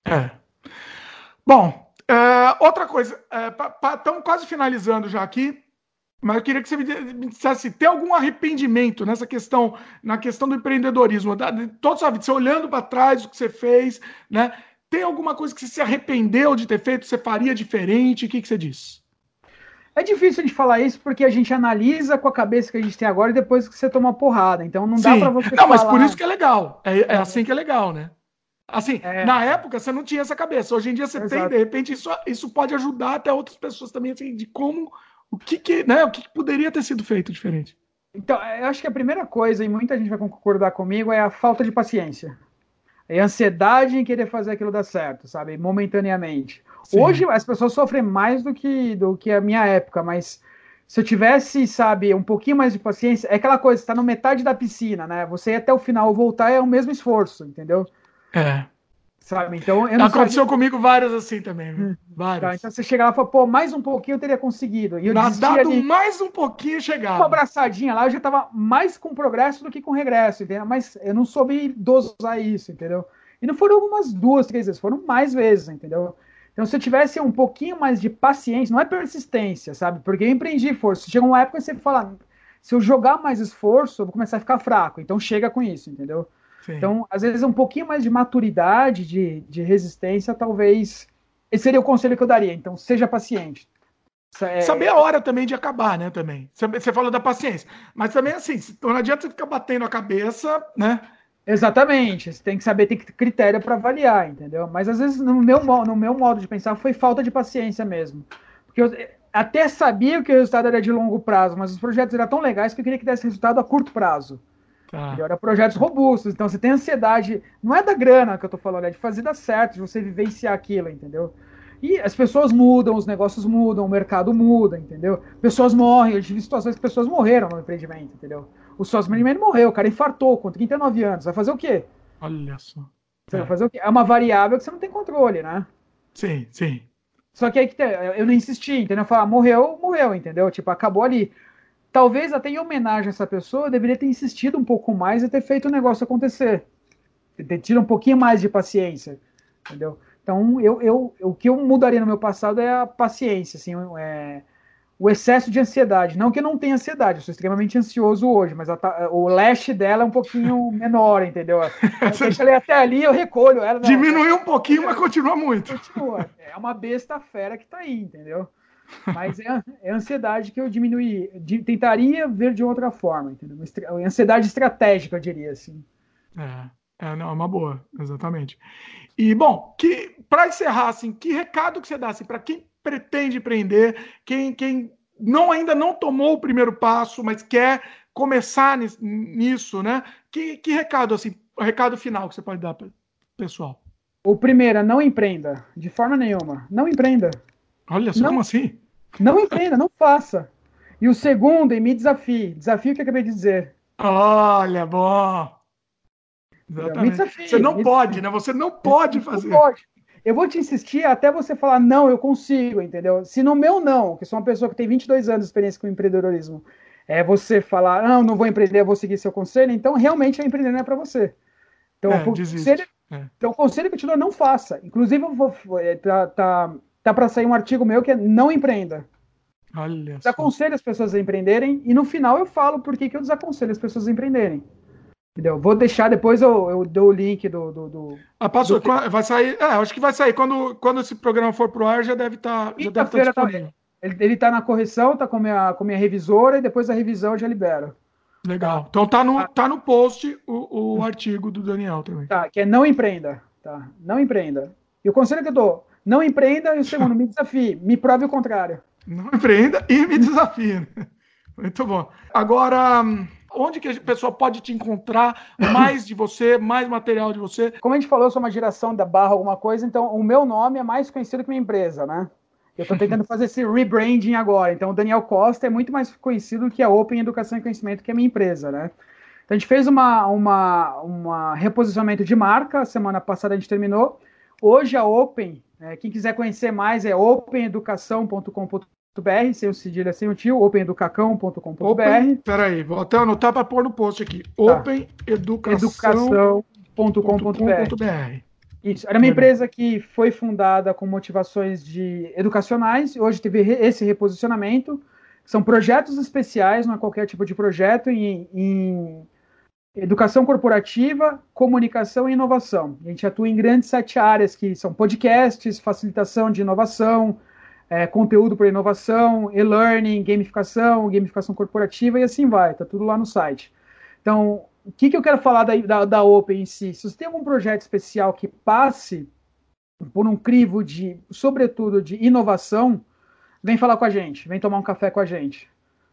É. Bom, é, outra coisa, estamos é, quase finalizando já aqui. Mas eu queria que você me dissesse, tem algum arrependimento nessa questão, na questão do empreendedorismo? De toda a sua vida, você olhando para trás o que você fez, né? Tem alguma coisa que você se arrependeu de ter feito, você faria diferente? O que, que você diz? É difícil de falar isso porque a gente analisa com a cabeça que a gente tem agora e depois que você toma porrada. Então não dá para você. Não, falar... mas por isso que é legal. É, é assim que é legal, né? Assim, é. na época você não tinha essa cabeça. Hoje em dia você Exato. tem, de repente, isso, isso pode ajudar até outras pessoas também, assim, de como o que, que né, o que, que poderia ter sido feito diferente? Então, eu acho que a primeira coisa, e muita gente vai concordar comigo, é a falta de paciência. É ansiedade em querer fazer aquilo dar certo, sabe? Momentaneamente. Sim. Hoje as pessoas sofrem mais do que, do que a minha época, mas se eu tivesse, sabe, um pouquinho mais de paciência, é aquela coisa, está no metade da piscina, né? Você ir até o final voltar é o mesmo esforço, entendeu? É. Sabe? Então, Aconteceu sabia... comigo vários assim também. Hum. Vários. Tá, então você chega lá e fala, pô, mais um pouquinho eu teria conseguido. E eu Nadado ali, mais um pouquinho chegava. Uma abraçadinha lá, eu já tava mais com progresso do que com regresso, entendeu? Mas eu não soube dosar isso, entendeu? E não foram algumas duas, três vezes, foram mais vezes, entendeu? Então, se eu tivesse um pouquinho mais de paciência, não é persistência, sabe? Porque eu empreendi força. Chega uma época que você fala, se eu jogar mais esforço, eu vou começar a ficar fraco. Então, chega com isso, entendeu? Sim. Então, às vezes, um pouquinho mais de maturidade, de, de resistência, talvez. Esse seria o conselho que eu daria. Então, seja paciente. É... Saber a hora também de acabar, né? Também. Você falou da paciência. Mas também, assim, não adianta você ficar batendo a cabeça, né? Exatamente. Você tem que saber, tem que ter critério para avaliar, entendeu? Mas às vezes, no meu, no meu modo de pensar, foi falta de paciência mesmo. Porque eu até sabia que o resultado era de longo prazo, mas os projetos eram tão legais que eu queria que desse resultado a curto prazo. Tá. Era projetos robustos. Então você tem ansiedade, não é da grana que eu tô falando, é de fazer dar certo, de você vivenciar aquilo, entendeu? E as pessoas mudam, os negócios mudam, o mercado muda, entendeu? Pessoas morrem, eu tive situações que pessoas morreram no empreendimento, entendeu? O sócio empreendimento morreu, o cara infartou com 39 anos, vai fazer o quê? Olha só. Você é. vai fazer o quê? É uma variável que você não tem controle, né? Sim, sim. Só que aí que eu não insisti, entendeu? Falar, morreu, morreu, entendeu? Tipo, acabou ali talvez até em homenagem a essa pessoa, eu deveria ter insistido um pouco mais e ter feito o negócio acontecer. Ter tido um pouquinho mais de paciência, entendeu? Então, eu, eu, o que eu mudaria no meu passado é a paciência, assim, é, o excesso de ansiedade. Não que eu não tenha ansiedade, eu sou extremamente ansioso hoje, mas o leste dela é um pouquinho menor, entendeu? Deixa ela até ali, eu recolho ela. Diminuiu um pouquinho, mas continua muito. Continua. É uma besta fera que tá aí, entendeu? Mas é, é ansiedade que eu diminuí, de, tentaria ver de outra forma, entendeu? Ansiedade estratégica, eu diria assim. É, é, não, é uma boa, exatamente. E, bom, que para encerrar, assim, que recado que você dá assim, para quem pretende empreender, quem, quem não ainda não tomou o primeiro passo, mas quer começar nisso, né? Que, que recado, assim, recado final que você pode dar para o pessoal? O primeiro, é não empreenda, de forma nenhuma. Não empreenda. Olha só, não, como assim? Não empreenda, não faça. E o segundo, e me desafie. Desafio que eu acabei de dizer. Olha, bom. Exatamente. Você não pode, né? Você não pode fazer. Não pode. Eu vou te insistir até você falar, não, eu consigo, entendeu? Se no meu não, que sou uma pessoa que tem 22 anos de experiência com empreendedorismo, é você falar, não, não vou empreender, vou seguir seu conselho, então realmente a empreender não é para você. Então, é, o conselho, é. então, o conselho que eu te dou, não faça. Inclusive, eu vou, é, tá, tá tá para sair um artigo meu que é não empreenda. Olha desaconselho as pessoas a empreenderem e no final eu falo por que, que eu desaconselho as pessoas a empreenderem. Entendeu? Vou deixar depois eu, eu dou o link do. do, do ah, passou, do... vai sair. É, acho que vai sair. Quando, quando esse programa for pro ar, já deve estar. Tá, já deve estar tá, tá ele, ele tá na correção, tá com minha, com minha revisora, e depois da revisão eu já libero. Legal. Então tá no, tá no post o, o artigo do Daniel também. Tá, que é não empreenda. Tá? Não empreenda. E o conselho que eu dou, não empreenda e o segundo, me desafie, me prove o contrário. Não empreenda e me desafie. Muito bom. Agora, onde que a pessoa pode te encontrar mais de você, mais material de você? Como a gente falou, eu sou uma geração da barra alguma coisa, então o meu nome é mais conhecido que minha empresa, né? Eu estou tentando fazer esse rebranding agora. Então, o Daniel Costa é muito mais conhecido que a Open Educação e Conhecimento, que é a minha empresa, né? Então, a gente fez uma, uma, uma reposicionamento de marca, semana passada a gente terminou. Hoje a Open, é, quem quiser conhecer mais é openeducação.com.br, sem o cedilha, sem o tio, openeducacão.com.br. Open, peraí, vou até anotar para pôr no post aqui. Tá. openeducação.com.br. Isso, era uma empresa que foi fundada com motivações de educacionais, hoje teve esse reposicionamento. São projetos especiais, não é qualquer tipo de projeto, em, em educação corporativa, comunicação e inovação. A gente atua em grandes sete áreas que são podcasts, facilitação de inovação, é, conteúdo para inovação, e-learning, gamificação, gamificação corporativa e assim vai, tá tudo lá no site. Então, o que, que eu quero falar da, da, da Open em si? Se você tem algum projeto especial que passe por um crivo de, sobretudo, de inovação, vem falar com a gente, vem tomar um café com a gente.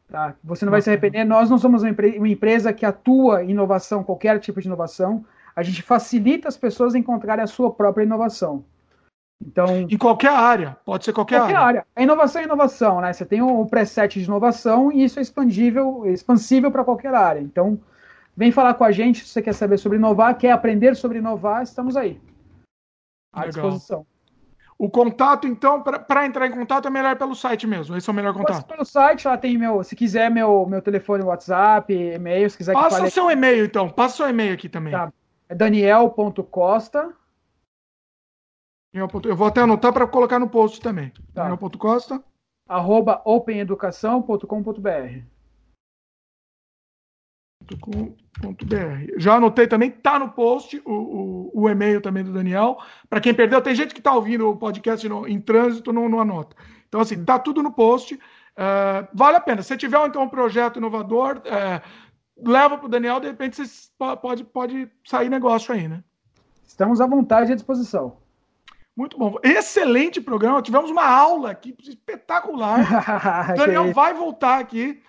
Tá? Você não vai se arrepender. Nós não somos uma, uma empresa que atua em inovação, qualquer tipo de inovação. A gente facilita as pessoas a encontrarem a sua própria inovação. Então, em qualquer área, pode ser qualquer, qualquer área. área. A inovação é inovação, né? Você tem um preset de inovação e isso é expandível, expansível para qualquer área. Então, Vem falar com a gente se você quer saber sobre inovar, quer aprender sobre inovar, estamos aí. À Legal. disposição. O contato, então, para entrar em contato é melhor pelo site mesmo. Esse é o melhor contato. Pelo site, lá tem meu. Se quiser, meu, meu telefone WhatsApp, e-mail, se quiser Passa o seu e-mail, então. Passa o seu e-mail aqui também. Tá. É daniel.costa. Eu vou até anotar para colocar no post também. Tá. Daniel.costa. Arroba openeducação.com.br já anotei também, tá no post o, o, o e-mail também do Daniel. Para quem perdeu, tem gente que está ouvindo o podcast no, em trânsito, não, não anota. Então, assim, tá tudo no post. Uh, vale a pena. Se tiver então um projeto inovador, uh, leva para o Daniel, de repente você pode, pode sair negócio aí, né? Estamos à vontade e à disposição. Muito bom. Excelente programa. Tivemos uma aula aqui espetacular. Daniel vai voltar aqui.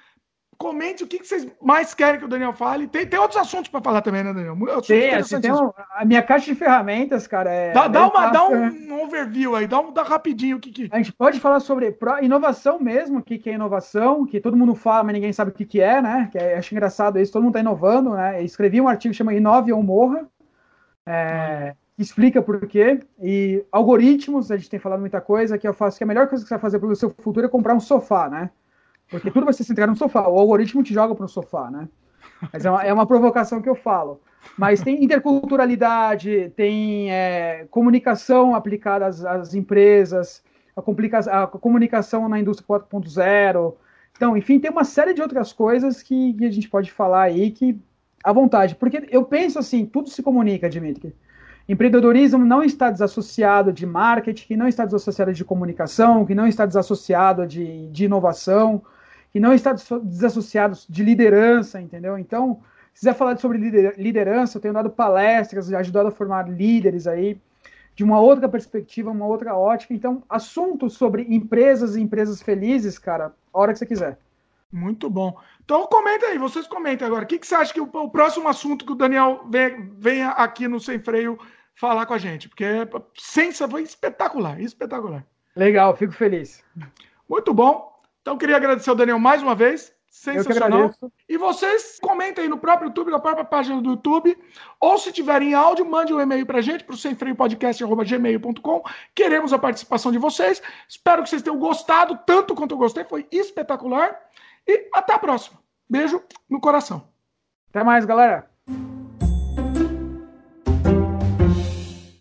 Comente o que, vocês mais querem que o Daniel fale. Tem, tem outros assuntos para falar também, né, Daniel? Tem, assim, tem um, a minha caixa de ferramentas, cara. É dá, dá, uma, dá um, um, overview aí, dá, um, dá rapidinho o que, que. A gente pode falar sobre inovação mesmo, o que, que é inovação, que todo mundo fala, mas ninguém sabe o que, que é, né? Que é, acho engraçado isso, todo mundo está inovando, né? Eu escrevi um artigo que chama Inove ou Morra. É, explica por quê. E algoritmos, a gente tem falado muita coisa, que eu faço que a melhor coisa que você vai fazer pelo seu futuro é comprar um sofá, né? Porque tudo vai ser centrado no sofá. O algoritmo te joga para o sofá, né? Mas é uma, é uma, provocação que eu falo. Mas tem interculturalidade, tem é, comunicação aplicada às, às empresas, a, a, comunicação na indústria 4.0. Então, enfim, tem uma série de outras coisas que, que, a gente pode falar aí que à vontade. Porque eu penso assim, tudo se comunica, Dimitri. Empreendedorismo não está desassociado de marketing, que não está desassociado de comunicação, que não está desassociado de, de inovação que não está desassociado de liderança, entendeu? Então, se quiser falar sobre liderança, eu tenho dado palestras, ajudado a formar líderes aí, de uma outra perspectiva, uma outra ótica. Então, assuntos sobre empresas e empresas felizes, cara, a hora que você quiser. Muito bom. Então comenta aí, vocês comentem agora. O que, que você acha que o, o próximo assunto que o Daniel venha aqui no Sem Freio falar com a gente? Porque é, foi espetacular, espetacular. Legal, fico feliz. Muito bom. Então, queria agradecer ao Daniel mais uma vez. Sensacional. E vocês comentem aí no próprio YouTube, na própria página do YouTube. Ou se tiverem áudio, mande um e-mail pra gente, pro semfreiopodcast.gmail.com. Queremos a participação de vocês. Espero que vocês tenham gostado, tanto quanto eu gostei. Foi espetacular. E até a próxima. Beijo no coração. Até mais, galera.